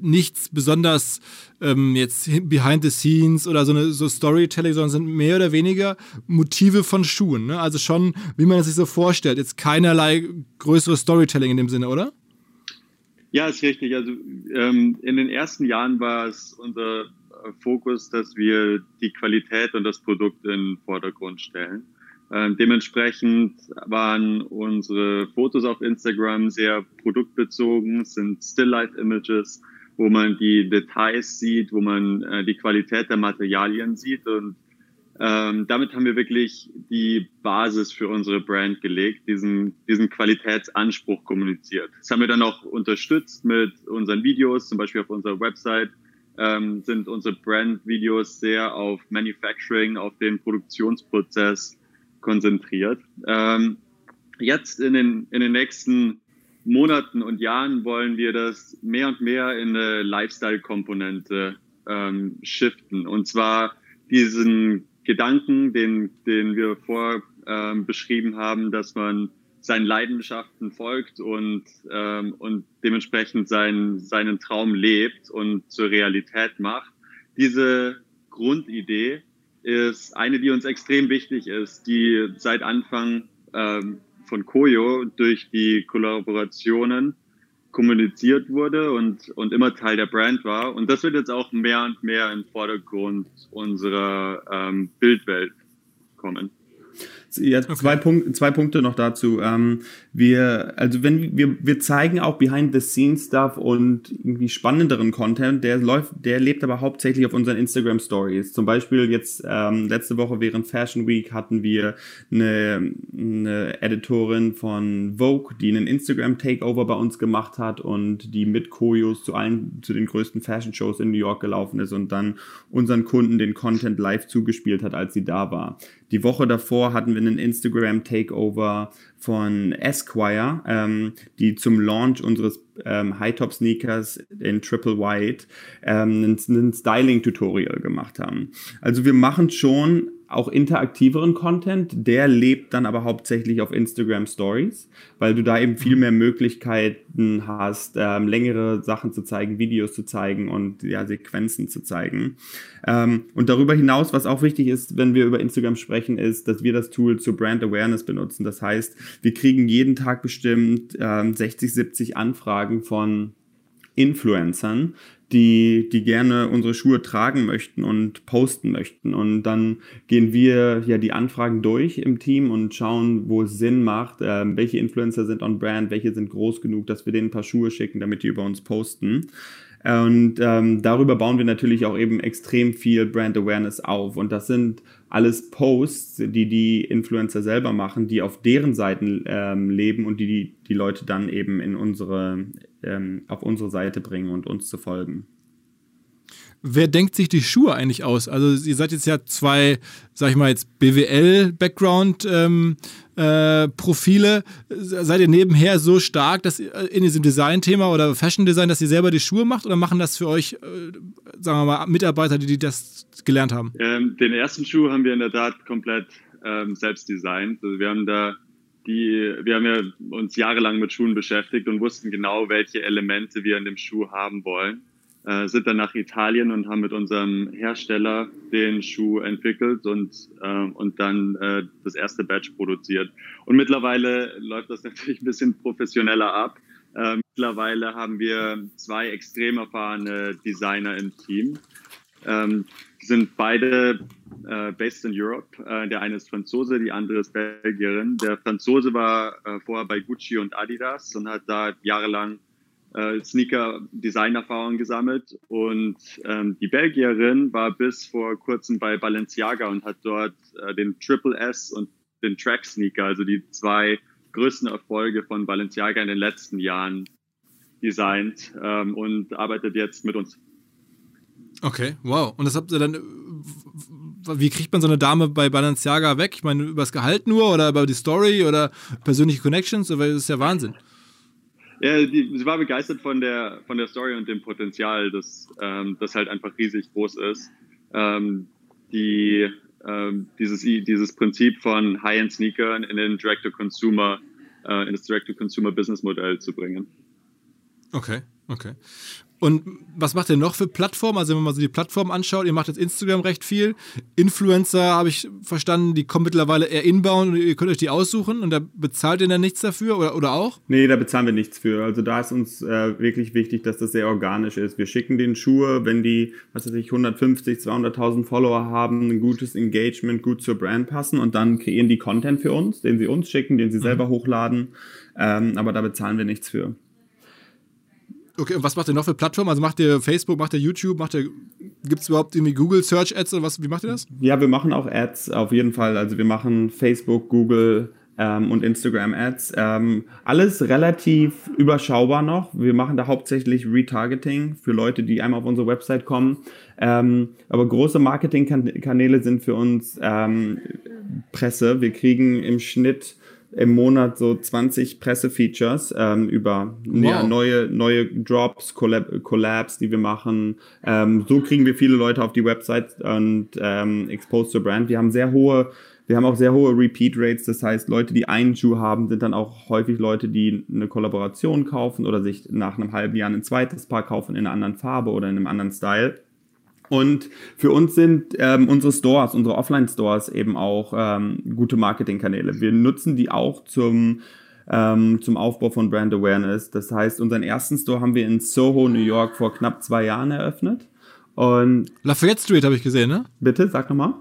nichts besonders ähm, jetzt behind the scenes oder so eine so Storytelling, sondern sind mehr oder weniger Motive von Schuhen. Ne? Also schon, wie man es sich so vorstellt. Jetzt keinerlei größere Storytelling in dem Sinne, oder? Ja, ist richtig. Also ähm, in den ersten Jahren war es unser Fokus, dass wir die Qualität und das Produkt in den Vordergrund stellen. Ähm, dementsprechend waren unsere Fotos auf Instagram sehr produktbezogen, sind Still-Life-Images, wo man die Details sieht, wo man äh, die Qualität der Materialien sieht. Und ähm, damit haben wir wirklich die Basis für unsere Brand gelegt, diesen, diesen Qualitätsanspruch kommuniziert. Das haben wir dann auch unterstützt mit unseren Videos, zum Beispiel auf unserer Website ähm, sind unsere Brand-Videos sehr auf Manufacturing, auf den Produktionsprozess konzentriert. Ähm, jetzt in den, in den nächsten Monaten und Jahren wollen wir das mehr und mehr in eine Lifestyle-Komponente ähm, shiften. Und zwar diesen Gedanken, den, den wir vor ähm, beschrieben haben, dass man seinen Leidenschaften folgt und, ähm, und dementsprechend seinen, seinen Traum lebt und zur Realität macht. Diese Grundidee ist eine, die uns extrem wichtig ist, die seit Anfang ähm, von Koyo durch die Kollaborationen kommuniziert wurde und, und immer Teil der Brand war. Und das wird jetzt auch mehr und mehr im Vordergrund unserer ähm, Bildwelt kommen. Ja, okay. zwei, Punkt, zwei Punkte noch dazu. Ähm, wir, also wenn wir, wir zeigen auch Behind-the-Scenes-Stuff und irgendwie spannenderen Content, der läuft, der lebt aber hauptsächlich auf unseren Instagram-Stories. Zum Beispiel jetzt ähm, letzte Woche während Fashion Week hatten wir eine, eine Editorin von Vogue, die einen Instagram-Takeover bei uns gemacht hat und die mit Koyos zu allen, zu den größten Fashion-Shows in New York gelaufen ist und dann unseren Kunden den Content live zugespielt hat, als sie da war. Die Woche davor hatten wir einen Instagram-Takeover von Esquire, ähm, die zum Launch unseres ähm, High-Top-Sneakers in Triple White ähm, ein Styling-Tutorial gemacht haben. Also wir machen schon auch interaktiveren Content, der lebt dann aber hauptsächlich auf Instagram Stories, weil du da eben viel mehr Möglichkeiten hast, ähm, längere Sachen zu zeigen, Videos zu zeigen und ja, Sequenzen zu zeigen. Ähm, und darüber hinaus, was auch wichtig ist, wenn wir über Instagram sprechen, ist, dass wir das Tool zur Brand Awareness benutzen. Das heißt, wir kriegen jeden Tag bestimmt ähm, 60, 70 Anfragen von Influencern, die, die gerne unsere Schuhe tragen möchten und posten möchten. Und dann gehen wir ja die Anfragen durch im Team und schauen, wo es Sinn macht, äh, welche Influencer sind on Brand, welche sind groß genug, dass wir denen ein paar Schuhe schicken, damit die über uns posten. Und ähm, darüber bauen wir natürlich auch eben extrem viel Brand Awareness auf. Und das sind alles Posts, die die Influencer selber machen, die auf deren Seiten ähm, leben und die, die die Leute dann eben in unsere, ähm, auf unsere Seite bringen und uns zu folgen. Wer denkt sich die Schuhe eigentlich aus? Also ihr seid jetzt ja zwei, sag ich mal jetzt BWL-Background-Profile. Ähm, äh, seid ihr nebenher so stark, dass ihr in diesem Design-Thema oder Fashion-Design, dass ihr selber die Schuhe macht oder machen das für euch, äh, sagen wir mal, Mitarbeiter, die, die das gelernt haben? Ähm, den ersten Schuh haben wir in der Tat komplett ähm, selbst designt. Also wir haben da die, wir haben ja uns jahrelang mit Schuhen beschäftigt und wussten genau, welche Elemente wir in dem Schuh haben wollen äh, sind dann nach Italien und haben mit unserem Hersteller den Schuh entwickelt und, äh, und dann äh, das erste Batch produziert. Und mittlerweile läuft das natürlich ein bisschen professioneller ab. Äh, mittlerweile haben wir zwei extrem erfahrene Designer im Team. Ähm, sind beide äh, based in Europe. Äh, der eine ist Franzose, die andere ist Belgierin. Der Franzose war äh, vorher bei Gucci und Adidas und hat da jahrelang äh, Sneaker-Design-Erfahrung gesammelt. Und ähm, die Belgierin war bis vor kurzem bei Balenciaga und hat dort äh, den Triple S und den Track Sneaker, also die zwei größten Erfolge von Balenciaga in den letzten Jahren designt ähm, und arbeitet jetzt mit uns. Okay, wow. Und das habt ihr dann, wie kriegt man so eine Dame bei Balenciaga weg? Ich meine, über das Gehalt nur oder über die Story oder persönliche Connections? Das ist ja Wahnsinn. Ja, die, sie war begeistert von der, von der Story und dem Potenzial, das, ähm, das halt einfach riesig groß ist. Ähm, die, ähm, dieses, dieses Prinzip von High-End-Sneakern in den Direct-to-Consumer, äh, in das Direct-to-Consumer-Business-Modell zu bringen. Okay, okay. Und was macht ihr noch für Plattformen? Also wenn man so die Plattform anschaut, ihr macht jetzt Instagram recht viel. Influencer, habe ich verstanden, die kommen mittlerweile eher inbound und ihr könnt euch die aussuchen und da bezahlt ihr dann nichts dafür oder, oder auch? Nee, da bezahlen wir nichts für. Also da ist uns äh, wirklich wichtig, dass das sehr organisch ist. Wir schicken den Schuhe, wenn die, was weiß ich, 150, 200.000 Follower haben, ein gutes Engagement, gut zur Brand passen und dann kreieren die Content für uns, den sie uns schicken, den sie mhm. selber hochladen. Ähm, aber da bezahlen wir nichts für. Okay, und was macht ihr noch für Plattformen? Also macht ihr Facebook, macht ihr YouTube, macht ihr, gibt es überhaupt irgendwie Google Search Ads oder was? Wie macht ihr das? Ja, wir machen auch Ads auf jeden Fall. Also wir machen Facebook, Google ähm, und Instagram Ads. Ähm, alles relativ überschaubar noch. Wir machen da hauptsächlich Retargeting für Leute, die einmal auf unsere Website kommen. Ähm, aber große Marketingkanäle sind für uns ähm, Presse. Wir kriegen im Schnitt im Monat so 20 Pressefeatures ähm, über wow. ja, neue, neue Drops, Collab Collabs, die wir machen. Ähm, so kriegen wir viele Leute auf die Website und ähm, expose zur Brand. Wir haben sehr hohe, wir haben auch sehr hohe Repeat Rates. Das heißt, Leute, die einen Schuh haben, sind dann auch häufig Leute, die eine Kollaboration kaufen oder sich nach einem halben Jahr ein zweites Paar kaufen in einer anderen Farbe oder in einem anderen Style. Und für uns sind ähm, unsere Stores, unsere Offline-Stores eben auch ähm, gute Marketingkanäle. Wir nutzen die auch zum, ähm, zum Aufbau von Brand Awareness. Das heißt, unseren ersten Store haben wir in Soho, New York vor knapp zwei Jahren eröffnet. Und Lafayette Street habe ich gesehen, ne? Bitte, sag nochmal.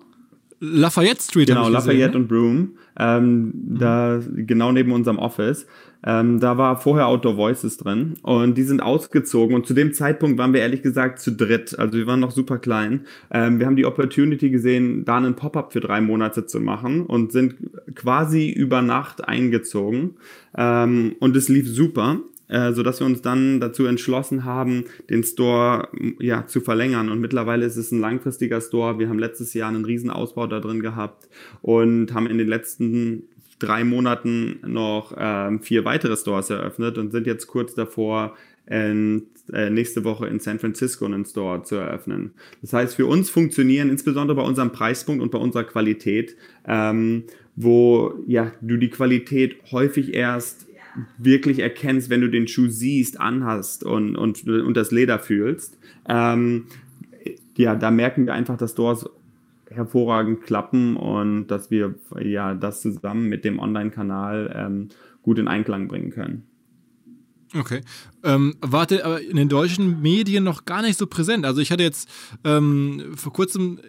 Lafayette Street. Genau, Lafayette ne? und Broome. Ähm, mhm. Da genau neben unserem Office. Ähm, da war vorher Outdoor Voices drin und die sind ausgezogen und zu dem Zeitpunkt waren wir ehrlich gesagt zu dritt. Also wir waren noch super klein. Ähm, wir haben die Opportunity gesehen, da einen Pop-up für drei Monate zu machen und sind quasi über Nacht eingezogen. Ähm, und es lief super äh, so dass wir uns dann dazu entschlossen haben, den Store ja zu verlängern. Und mittlerweile ist es ein langfristiger Store. Wir haben letztes Jahr einen riesen Ausbau da drin gehabt und haben in den letzten drei Monaten noch ähm, vier weitere Stores eröffnet und sind jetzt kurz davor, in, äh, nächste Woche in San Francisco einen Store zu eröffnen. Das heißt, für uns funktionieren insbesondere bei unserem Preispunkt und bei unserer Qualität, ähm, wo ja du die Qualität häufig erst wirklich erkennst, wenn du den Schuh siehst, anhast und, und, und das Leder fühlst. Ähm, ja, da merken wir einfach, dass Stores hervorragend klappen und dass wir ja das zusammen mit dem Online-Kanal ähm, gut in Einklang bringen können. Okay. Ähm, warte, aber in den deutschen Medien noch gar nicht so präsent. Also ich hatte jetzt ähm, vor kurzem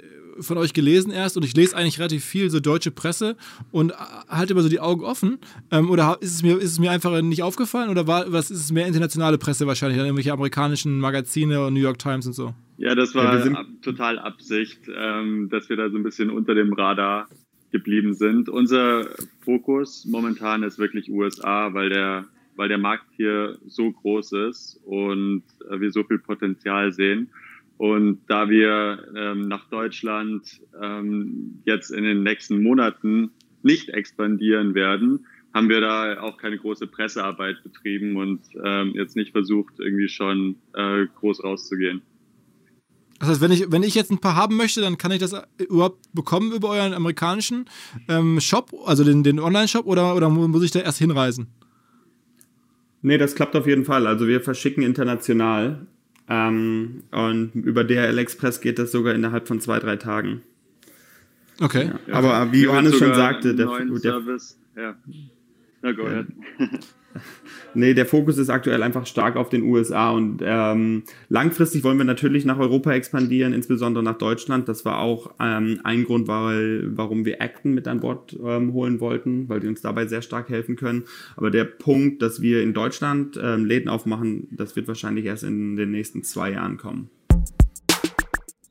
von euch gelesen erst und ich lese eigentlich relativ viel so deutsche Presse und halte immer so die Augen offen. Ähm, oder ist es, mir, ist es mir einfach nicht aufgefallen oder war, was ist es mehr internationale Presse wahrscheinlich, dann irgendwelche amerikanischen Magazine und New York Times und so? Ja, das war ja, ab, total Absicht, ähm, dass wir da so ein bisschen unter dem Radar geblieben sind. Unser Fokus momentan ist wirklich USA, weil der, weil der Markt hier so groß ist und äh, wir so viel Potenzial sehen. Und da wir ähm, nach Deutschland ähm, jetzt in den nächsten Monaten nicht expandieren werden, haben wir da auch keine große Pressearbeit betrieben und ähm, jetzt nicht versucht, irgendwie schon äh, groß rauszugehen. Das heißt, wenn ich, wenn ich jetzt ein paar haben möchte, dann kann ich das überhaupt bekommen über euren amerikanischen ähm, Shop, also den, den Online-Shop, oder, oder muss ich da erst hinreisen? Nee, das klappt auf jeden Fall. Also wir verschicken international. Ähm, und über DHL Express geht das sogar innerhalb von zwei, drei Tagen. Okay. Ja. Aber wie Johannes schon sagte, der, der Service. Ja. Na, go ahead. nee, der Fokus ist aktuell einfach stark auf den USA und ähm, langfristig wollen wir natürlich nach Europa expandieren, insbesondere nach Deutschland. Das war auch ähm, ein Grund, weil, warum wir Acton mit an Bord ähm, holen wollten, weil die uns dabei sehr stark helfen können. Aber der Punkt, dass wir in Deutschland ähm, Läden aufmachen, das wird wahrscheinlich erst in den nächsten zwei Jahren kommen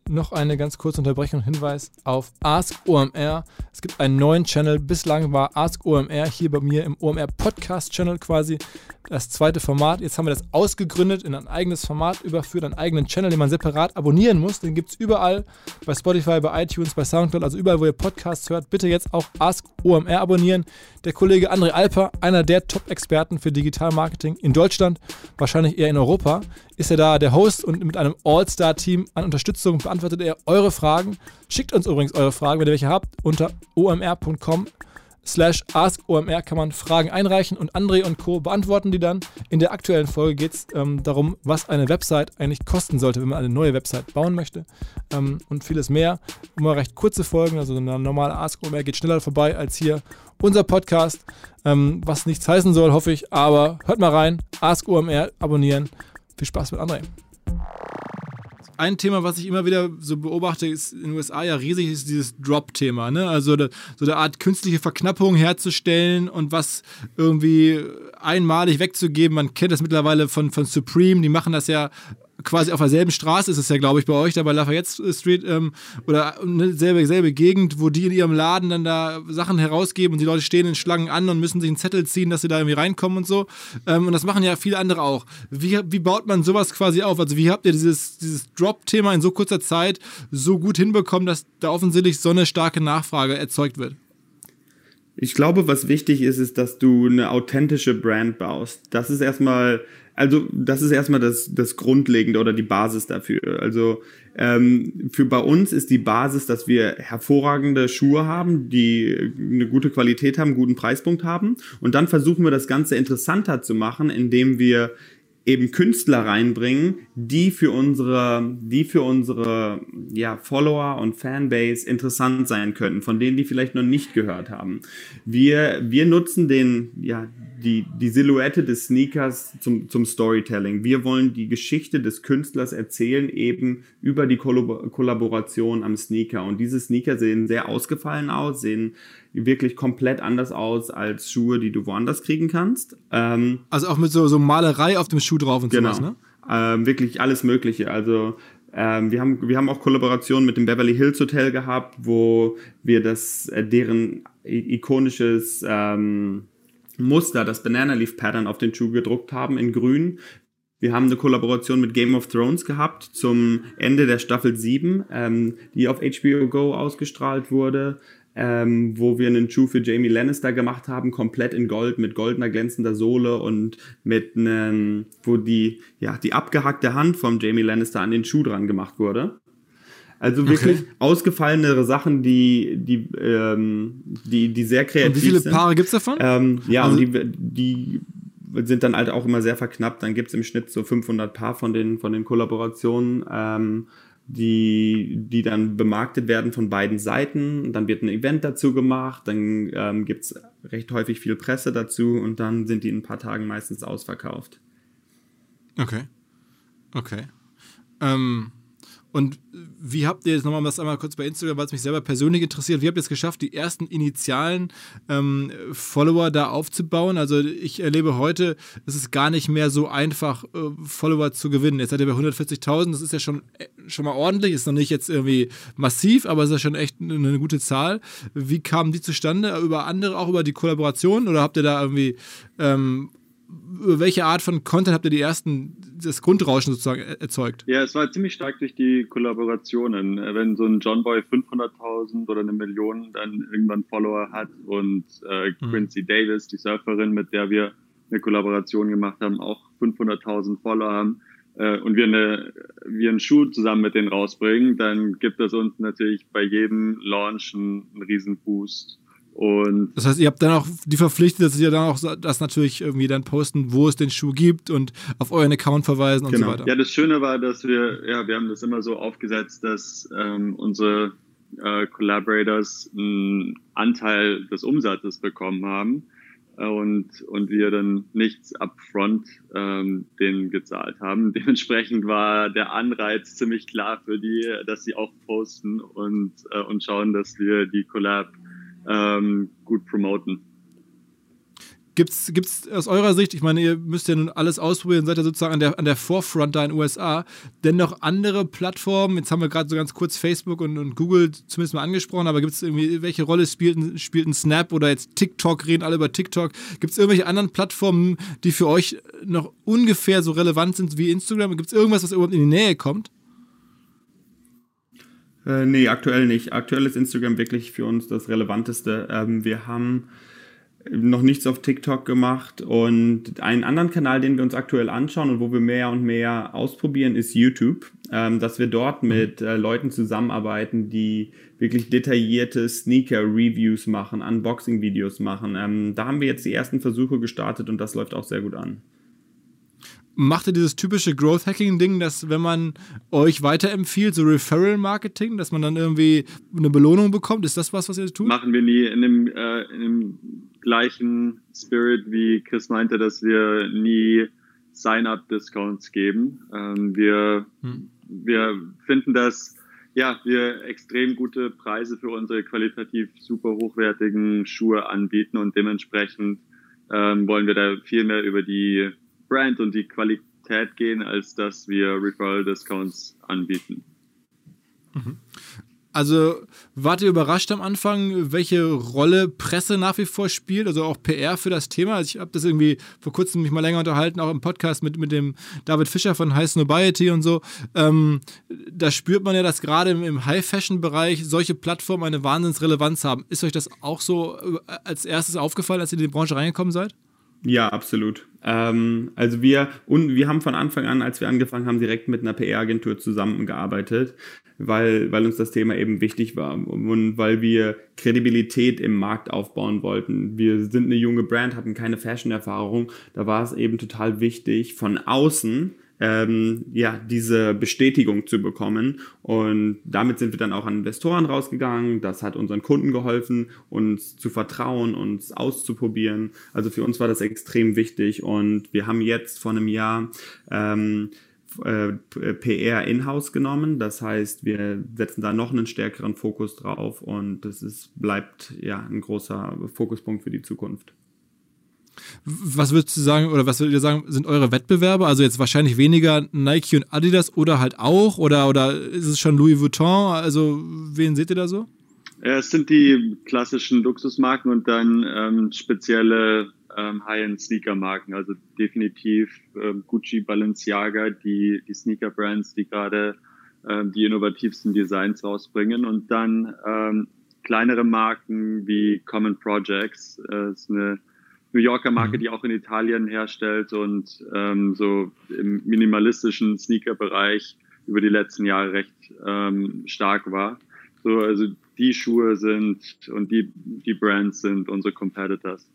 noch eine ganz kurze Unterbrechung Hinweis auf Ask OMR. Es gibt einen neuen Channel. Bislang war Ask OMR hier bei mir im OMR Podcast Channel quasi das zweite Format. Jetzt haben wir das ausgegründet, in ein eigenes Format überführt, einen eigenen Channel, den man separat abonnieren muss. Den gibt es überall bei Spotify, bei iTunes, bei Soundcloud, also überall, wo ihr Podcasts hört. Bitte jetzt auch Ask OMR abonnieren. Der Kollege André Alper, einer der Top-Experten für Digital-Marketing in Deutschland, wahrscheinlich eher in Europa, ist er da der Host und mit einem All-Star-Team an Unterstützung beantwortet er eure Fragen. Schickt uns übrigens eure Fragen, wenn ihr welche habt, unter omr.com slash AskOMR kann man Fragen einreichen und André und Co. beantworten die dann. In der aktuellen Folge geht es ähm, darum, was eine Website eigentlich kosten sollte, wenn man eine neue Website bauen möchte ähm, und vieles mehr. Immer recht kurze Folgen, also eine normale AskOMR geht schneller vorbei als hier unser Podcast, ähm, was nichts heißen soll, hoffe ich, aber hört mal rein, AskOMR abonnieren. Viel Spaß mit André ein Thema, was ich immer wieder so beobachte, ist in den USA ja riesig, ist dieses Drop-Thema. Ne? Also de, so eine Art künstliche Verknappung herzustellen und was irgendwie einmalig wegzugeben. Man kennt das mittlerweile von, von Supreme, die machen das ja quasi auf derselben Straße ist es ja, glaube ich, bei euch da bei Lafayette Street ähm, oder eine selbe, selbe Gegend, wo die in ihrem Laden dann da Sachen herausgeben und die Leute stehen in Schlangen an und müssen sich einen Zettel ziehen, dass sie da irgendwie reinkommen und so. Ähm, und das machen ja viele andere auch. Wie, wie baut man sowas quasi auf? Also wie habt ihr dieses, dieses Drop-Thema in so kurzer Zeit so gut hinbekommen, dass da offensichtlich so eine starke Nachfrage erzeugt wird? Ich glaube, was wichtig ist, ist, dass du eine authentische Brand baust. Das ist erstmal also das ist erstmal das, das Grundlegende oder die Basis dafür. Also ähm, für bei uns ist die Basis, dass wir hervorragende Schuhe haben, die eine gute Qualität haben, guten Preispunkt haben. Und dann versuchen wir das Ganze interessanter zu machen, indem wir eben Künstler reinbringen, die für unsere, die für unsere ja, Follower und Fanbase interessant sein könnten, von denen die vielleicht noch nicht gehört haben. Wir, wir nutzen den, ja, die, die Silhouette des Sneakers zum, zum Storytelling. Wir wollen die Geschichte des Künstlers erzählen, eben über die Kollab Kollaboration am Sneaker. Und diese Sneaker sehen sehr ausgefallen aus, sehen wirklich komplett anders aus als Schuhe, die du woanders kriegen kannst. Ähm, also auch mit so, so Malerei auf dem Schuh drauf und genau. sowas, ne? Ähm, wirklich alles Mögliche. Also ähm, wir, haben, wir haben auch Kollaborationen mit dem Beverly Hills Hotel gehabt, wo wir das, äh, deren ikonisches ähm, Muster, das Banana Leaf Pattern auf den Schuh gedruckt haben in grün. Wir haben eine Kollaboration mit Game of Thrones gehabt zum Ende der Staffel 7, ähm, die auf HBO Go ausgestrahlt wurde ähm, wo wir einen Schuh für Jamie Lannister gemacht haben, komplett in Gold, mit goldener glänzender Sohle und mit einem, wo die, ja, die abgehackte Hand vom Jamie Lannister an den Schuh dran gemacht wurde. Also wirklich okay. ausgefallenere Sachen, die, die, ähm, die, die sehr kreativ sind. Wie viele Paare gibt es davon? Ähm, ja, also, und die, die sind dann halt auch immer sehr verknappt. Dann gibt es im Schnitt so 500 Paar von den, von den Kollaborationen. Ähm, die, die dann bemarktet werden von beiden Seiten. Dann wird ein Event dazu gemacht, dann ähm, gibt es recht häufig viel Presse dazu und dann sind die in ein paar Tagen meistens ausverkauft. Okay. Okay. Ähm, und wie habt ihr jetzt nochmal was einmal kurz bei Instagram, weil es mich selber persönlich interessiert, wie habt ihr es geschafft, die ersten initialen ähm, Follower da aufzubauen? Also ich erlebe heute, es ist gar nicht mehr so einfach, äh, Follower zu gewinnen. Jetzt seid ihr bei 140.000, das ist ja schon, äh, schon mal ordentlich, ist noch nicht jetzt irgendwie massiv, aber es ist ja schon echt eine, eine gute Zahl. Wie kamen die zustande? Über andere, auch über die Kollaboration? Oder habt ihr da irgendwie ähm, welche Art von Content habt ihr die ersten, das Grundrauschen sozusagen erzeugt? Ja, es war ziemlich stark durch die Kollaborationen. Wenn so ein John Boy 500.000 oder eine Million dann irgendwann Follower hat und äh, mhm. Quincy Davis, die Surferin, mit der wir eine Kollaboration gemacht haben, auch 500.000 Follower haben äh, und wir, eine, wir einen Schuh zusammen mit denen rausbringen, dann gibt es uns natürlich bei jedem Launch einen, einen riesen Boost und das heißt, ihr habt dann auch die Verpflichtung, dass ihr dann auch das natürlich irgendwie dann posten, wo es den Schuh gibt und auf euren Account verweisen und genau. so weiter. Ja, das Schöne war, dass wir, ja, wir haben das immer so aufgesetzt, dass ähm, unsere äh, Collaborators einen Anteil des Umsatzes bekommen haben äh, und, und wir dann nichts upfront ähm, denen gezahlt haben. Dementsprechend war der Anreiz ziemlich klar für die, dass sie auch posten und, äh, und schauen, dass wir die Collab ähm, gut promoten. Gibt's, gibt's aus eurer Sicht, ich meine, ihr müsst ja nun alles ausprobieren, seid ja sozusagen an der, an der Forefront da in den USA, denn noch andere Plattformen, jetzt haben wir gerade so ganz kurz Facebook und, und Google zumindest mal angesprochen, aber gibt es irgendwie, welche Rolle spielt, spielt ein Snap oder jetzt TikTok, reden alle über TikTok, gibt es irgendwelche anderen Plattformen, die für euch noch ungefähr so relevant sind wie Instagram? Gibt es irgendwas, was überhaupt in die Nähe kommt? Äh, nee, aktuell nicht. Aktuell ist Instagram wirklich für uns das Relevanteste. Ähm, wir haben noch nichts auf TikTok gemacht und einen anderen Kanal, den wir uns aktuell anschauen und wo wir mehr und mehr ausprobieren, ist YouTube, ähm, dass wir dort mhm. mit äh, Leuten zusammenarbeiten, die wirklich detaillierte Sneaker-Reviews machen, Unboxing-Videos machen. Ähm, da haben wir jetzt die ersten Versuche gestartet und das läuft auch sehr gut an macht ihr dieses typische Growth Hacking Ding, dass wenn man euch weiterempfiehlt, so Referral Marketing, dass man dann irgendwie eine Belohnung bekommt? Ist das was, was ihr tut? Machen wir nie in dem, äh, in dem gleichen Spirit, wie Chris meinte, dass wir nie Sign-up-Discounts geben. Ähm, wir, hm. wir finden, dass ja, wir extrem gute Preise für unsere qualitativ super hochwertigen Schuhe anbieten und dementsprechend ähm, wollen wir da viel mehr über die Brand und die Qualität gehen, als dass wir Referral-Discounts anbieten. Mhm. Also wart ihr überrascht am Anfang, welche Rolle Presse nach wie vor spielt, also auch PR für das Thema? Also ich habe das irgendwie vor kurzem mich mal länger unterhalten, auch im Podcast mit, mit dem David Fischer von High Snobiety und so. Ähm, da spürt man ja, dass gerade im, im High-Fashion-Bereich solche Plattformen eine Wahnsinnsrelevanz haben. Ist euch das auch so äh, als erstes aufgefallen, als ihr in die Branche reingekommen seid? Ja, absolut. Ähm, also wir und wir haben von Anfang an, als wir angefangen haben, direkt mit einer PR-Agentur zusammengearbeitet, weil, weil uns das Thema eben wichtig war und weil wir Kredibilität im Markt aufbauen wollten. Wir sind eine junge Brand, hatten keine Fashion-Erfahrung. Da war es eben total wichtig, von außen ähm, ja, diese Bestätigung zu bekommen. Und damit sind wir dann auch an Investoren rausgegangen. Das hat unseren Kunden geholfen, uns zu vertrauen, uns auszuprobieren. Also für uns war das extrem wichtig. Und wir haben jetzt vor einem Jahr ähm, äh, PR in-house genommen. Das heißt, wir setzen da noch einen stärkeren Fokus drauf und das ist, bleibt ja ein großer Fokuspunkt für die Zukunft. Was würdest du sagen, oder was würdet ihr sagen, sind eure Wettbewerber? Also jetzt wahrscheinlich weniger Nike und Adidas oder halt auch? Oder, oder ist es schon Louis Vuitton? Also wen seht ihr da so? Es sind die klassischen Luxusmarken und dann ähm, spezielle ähm, High-End-Sneaker-Marken. Also definitiv ähm, Gucci, Balenciaga, die, die Sneaker-Brands, die gerade ähm, die innovativsten Designs rausbringen. Und dann ähm, kleinere Marken wie Common Projects. Äh, ist eine New Yorker Marke, mhm. die auch in Italien herstellt und ähm, so im minimalistischen Sneaker-Bereich über die letzten Jahre recht ähm, stark war. So, also die Schuhe sind und die, die Brands sind unsere Competitors.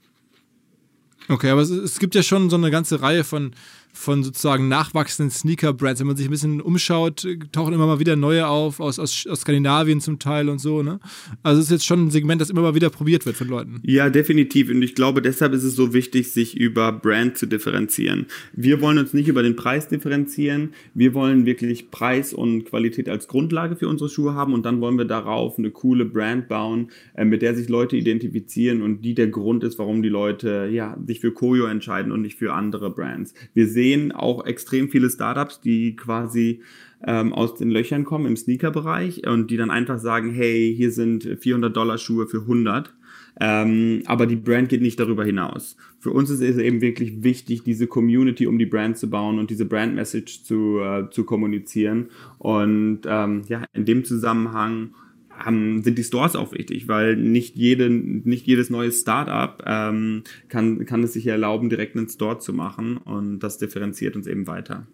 Okay, aber es, es, gibt ja schon so eine ganze Reihe von, von sozusagen nachwachsenden Sneaker-Brands. Wenn man sich ein bisschen umschaut, tauchen immer mal wieder neue auf, aus, aus, aus Skandinavien zum Teil und so. Ne? Also es ist jetzt schon ein Segment, das immer mal wieder probiert wird von Leuten. Ja, definitiv. Und ich glaube, deshalb ist es so wichtig, sich über Brand zu differenzieren. Wir wollen uns nicht über den Preis differenzieren. Wir wollen wirklich Preis und Qualität als Grundlage für unsere Schuhe haben und dann wollen wir darauf eine coole Brand bauen, äh, mit der sich Leute identifizieren und die der Grund ist, warum die Leute ja, sich für Koyo entscheiden und nicht für andere Brands. Wir sehen auch extrem viele Startups, die quasi ähm, aus den Löchern kommen im Sneaker-Bereich und die dann einfach sagen, hey, hier sind 400 Dollar Schuhe für 100. Ähm, aber die Brand geht nicht darüber hinaus. Für uns ist es eben wirklich wichtig, diese Community um die Brand zu bauen und diese Brand-Message zu, äh, zu kommunizieren. Und ähm, ja, in dem Zusammenhang haben, sind die Stores auch wichtig, weil nicht, jede, nicht jedes neue Startup ähm, kann, kann es sich erlauben, direkt einen Store zu machen und das differenziert uns eben weiter.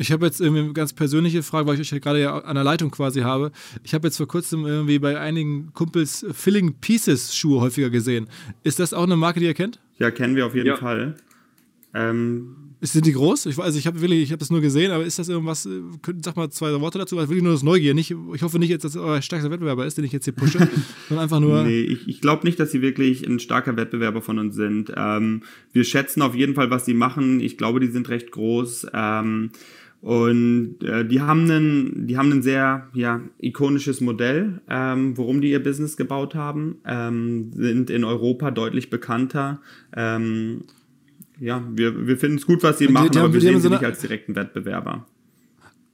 Ich habe jetzt irgendwie eine ganz persönliche Frage, weil ich euch ja gerade ja an der Leitung quasi habe. Ich habe jetzt vor kurzem irgendwie bei einigen Kumpels Filling Pieces Schuhe häufiger gesehen. Ist das auch eine Marke, die ihr kennt? Ja, kennen wir auf jeden ja. Fall. Ähm, sind die groß? Ich, also ich habe wirklich, ich habe das nur gesehen, aber ist das irgendwas, äh, sag mal zwei Worte dazu, weil wirklich nur das Neugier. Nicht, ich hoffe nicht, dass das euer stärkster Wettbewerber ist, den ich jetzt hier pushe, sondern einfach nur. Nee, ich, ich glaube nicht, dass sie wirklich ein starker Wettbewerber von uns sind. Ähm, wir schätzen auf jeden Fall, was sie machen. Ich glaube, die sind recht groß. Ähm, und äh, die haben einen, die haben ein sehr ja, ikonisches Modell, ähm, worum die ihr Business gebaut haben, ähm, sind in Europa deutlich bekannter. Ähm, ja, wir, wir finden es gut, was sie die, machen, die aber wir sehen sie so nicht als direkten Wettbewerber.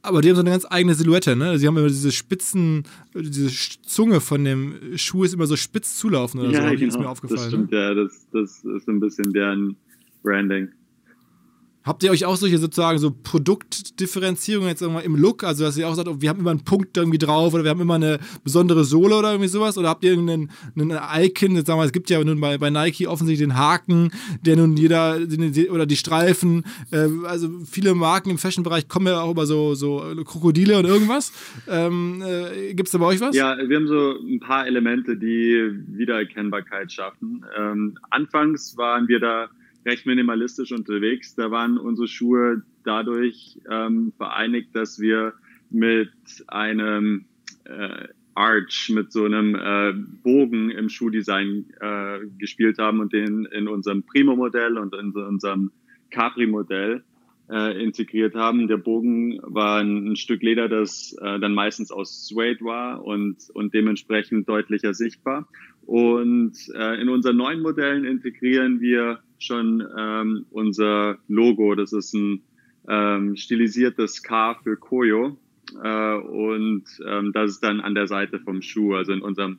Aber die haben so eine ganz eigene Silhouette, ne? Sie haben immer diese Spitzen, diese Zunge von dem Schuh ist immer so spitz zulaufen oder ja, so. Genau. Ist mir aufgefallen. Das stimmt, ne? ja, das, das ist ein bisschen deren Branding. Habt ihr euch auch solche sozusagen so Produktdifferenzierungen jetzt irgendwann im Look? Also, dass ihr auch sagt, oh, wir haben immer einen Punkt irgendwie drauf oder wir haben immer eine besondere Sohle oder irgendwie sowas? Oder habt ihr irgendeinen einen Icon? Jetzt sagen wir, es gibt ja nun bei, bei Nike offensichtlich den Haken, der nun jeder, oder die Streifen. Äh, also, viele Marken im Fashion-Bereich kommen ja auch über so, so Krokodile und irgendwas. Ähm, äh, gibt es da bei euch was? Ja, wir haben so ein paar Elemente, die Wiedererkennbarkeit schaffen. Ähm, anfangs waren wir da recht minimalistisch unterwegs. Da waren unsere Schuhe dadurch ähm, vereinigt, dass wir mit einem äh, Arch, mit so einem äh, Bogen im Schuhdesign äh, gespielt haben und den in unserem Primo-Modell und in unserem Capri-Modell äh, integriert haben. Der Bogen war ein, Stück Leder, das äh, dann meistens aus Suede war und, und dementsprechend deutlicher sichtbar. Und äh, in unseren neuen Modellen integrieren wir schon ähm, unser Logo. Das ist ein ähm, stilisiertes K für Koyo. Äh, und ähm, das ist dann an der Seite vom Schuh. Also in unserem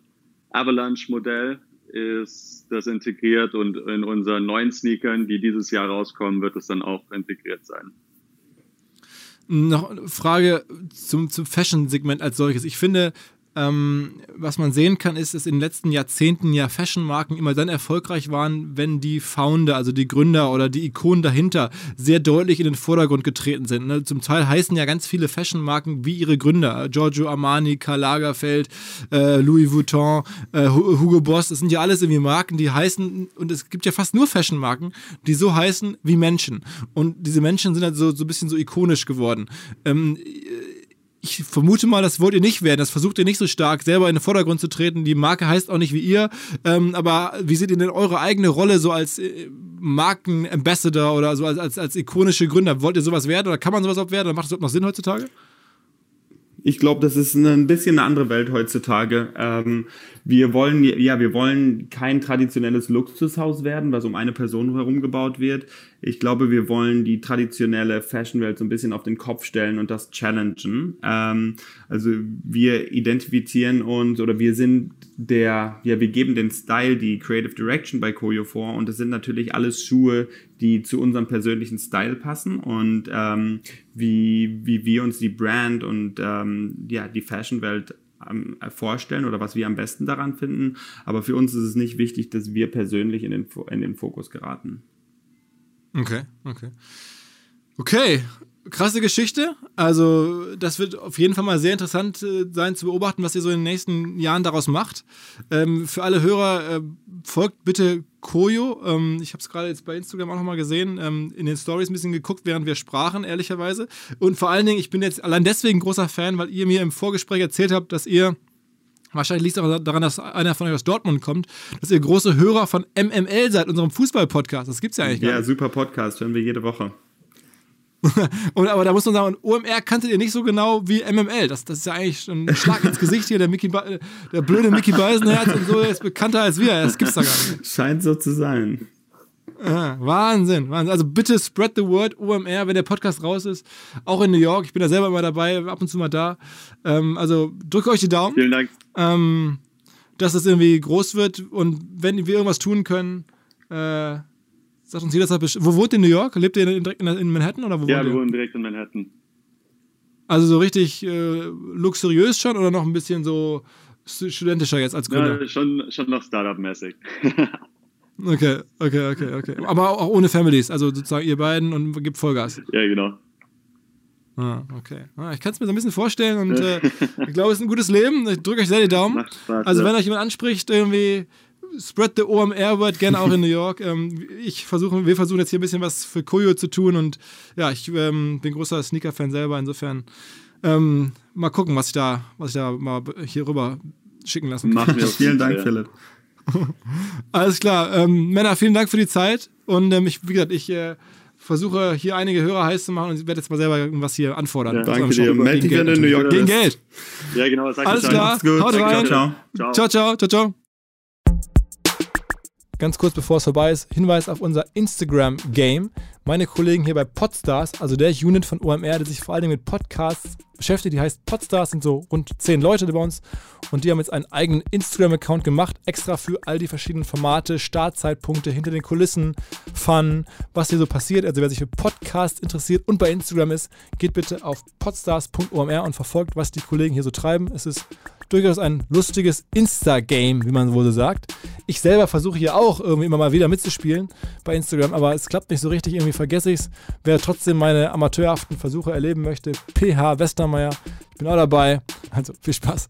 Avalanche-Modell ist das integriert und in unseren neuen Sneakern, die dieses Jahr rauskommen, wird es dann auch integriert sein. Noch eine Frage zum, zum Fashion-Segment als solches. Ich finde, ähm, was man sehen kann, ist, dass in den letzten Jahrzehnten ja Fashion-Marken immer dann erfolgreich waren, wenn die Founder, also die Gründer oder die Ikonen dahinter sehr deutlich in den Vordergrund getreten sind. Ne? Zum Teil heißen ja ganz viele Fashion-Marken wie ihre Gründer. Giorgio Armani, Karl Lagerfeld, äh, Louis Vuitton, äh, Hugo Boss, das sind ja alles irgendwie Marken, die heißen, und es gibt ja fast nur Fashion-Marken, die so heißen wie Menschen. Und diese Menschen sind halt so, so ein bisschen so ikonisch geworden. Ähm, ich vermute mal, das wollt ihr nicht werden. Das versucht ihr nicht so stark, selber in den Vordergrund zu treten. Die Marke heißt auch nicht wie ihr. Ähm, aber wie seht ihr denn eure eigene Rolle so als äh, Markenambassador oder so als, als, als ikonische Gründer? Wollt ihr sowas werden oder kann man sowas auch werden? Oder macht das überhaupt noch Sinn heutzutage? Ich glaube, das ist ein bisschen eine andere Welt heutzutage. Ähm, wir wollen, ja, wir wollen kein traditionelles Luxushaus werden, was um eine Person herum gebaut wird. Ich glaube, wir wollen die traditionelle Fashionwelt so ein bisschen auf den Kopf stellen und das challengen. Ähm, also wir identifizieren uns oder wir sind der, ja, wir geben den Style, die Creative Direction bei Koyo vor und das sind natürlich alles Schuhe, die zu unserem persönlichen Style passen und ähm, wie, wie wir uns die Brand und ähm, ja, die Fashionwelt vorstellen oder was wir am besten daran finden. Aber für uns ist es nicht wichtig, dass wir persönlich in den, in den Fokus geraten. Okay, okay. Okay, krasse Geschichte. Also, das wird auf jeden Fall mal sehr interessant äh, sein zu beobachten, was ihr so in den nächsten Jahren daraus macht. Ähm, für alle Hörer, äh, folgt bitte Koyo. Ähm, ich habe es gerade jetzt bei Instagram auch nochmal gesehen, ähm, in den Stories ein bisschen geguckt, während wir sprachen, ehrlicherweise. Und vor allen Dingen, ich bin jetzt allein deswegen großer Fan, weil ihr mir im Vorgespräch erzählt habt, dass ihr Wahrscheinlich liegt es auch daran, dass einer von euch aus Dortmund kommt, dass ihr große Hörer von MML seid, unserem Fußball-Podcast. Das gibt es ja eigentlich gar nicht. Ja, super Podcast, hören wir jede Woche. und, aber da muss man sagen, OMR kanntet ihr nicht so genau wie MML. Das, das ist ja eigentlich ein Schlag ins Gesicht hier. Der, Mickey, der blöde Mickey Beisenherz und so ist bekannter als wir. Das gibt's da gar nicht. Scheint so zu sein. Ah, Wahnsinn, Wahnsinn. Also bitte spread the word OMR, wenn der Podcast raus ist. Auch in New York. Ich bin da selber immer dabei, ab und zu mal da. Ähm, also drückt euch die Daumen. Vielen Dank. Ähm, dass es irgendwie groß wird und wenn wir irgendwas tun können, äh, Sagt uns jederzeit Bescheid. Wo wohnt ihr in New York? Lebt ihr direkt in, in Manhattan oder wo Ja, wir wohnen direkt in Manhattan. Also so richtig äh, luxuriös schon oder noch ein bisschen so studentischer jetzt als Gründer? Ja, schon, schon noch Startup-mäßig. okay, okay, okay, okay. Aber auch ohne Families, also sozusagen ihr beiden und gibt Vollgas. Ja, genau. Ah, okay. Ah, ich kann es mir so ein bisschen vorstellen und äh, ich glaube, es ist ein gutes Leben. Ich drücke euch sehr die Daumen. Spaß, also, wenn euch jemand anspricht, irgendwie spread the OMR word gerne auch in New York. Ähm, ich versuche, wir versuchen jetzt hier ein bisschen was für Koyo zu tun und ja, ich ähm, bin großer Sneaker-Fan selber. Insofern ähm, mal gucken, was ich da, was ich da mal hier rüber schicken lassen kann. Machen wir. Vielen Dank, Philipp. Alles klar. Ähm, Männer, vielen Dank für die Zeit und ähm, ich, wie gesagt, ich äh, versuche hier einige Hörer heiß zu machen und werde jetzt mal selber irgendwas hier anfordern. Ja, danke dir. Meld dich in New York. Gegen Geld. Ja, genau. Alles klar. Haut rein. Ciao, ciao. Ciao, ciao. Ganz kurz bevor es vorbei ist, Hinweis auf unser Instagram-Game. Meine Kollegen hier bei Podstars, also der Unit von OMR, der sich vor allem mit Podcasts beschäftigt, die heißt Podstars, sind so rund zehn Leute bei uns und die haben jetzt einen eigenen Instagram-Account gemacht, extra für all die verschiedenen Formate, Startzeitpunkte, hinter den Kulissen, Fun, was hier so passiert. Also wer sich für Podcasts interessiert und bei Instagram ist, geht bitte auf podstars.omr und verfolgt, was die Kollegen hier so treiben. Es ist durchaus ein lustiges Insta-Game, wie man wohl so sagt. Ich selber versuche hier auch irgendwie immer mal wieder mitzuspielen bei Instagram, aber es klappt nicht so richtig, irgendwie vergesse ich es. Wer trotzdem meine amateurhaften Versuche erleben möchte, PH Westermeier, ich bin auch dabei. Also viel Spaß.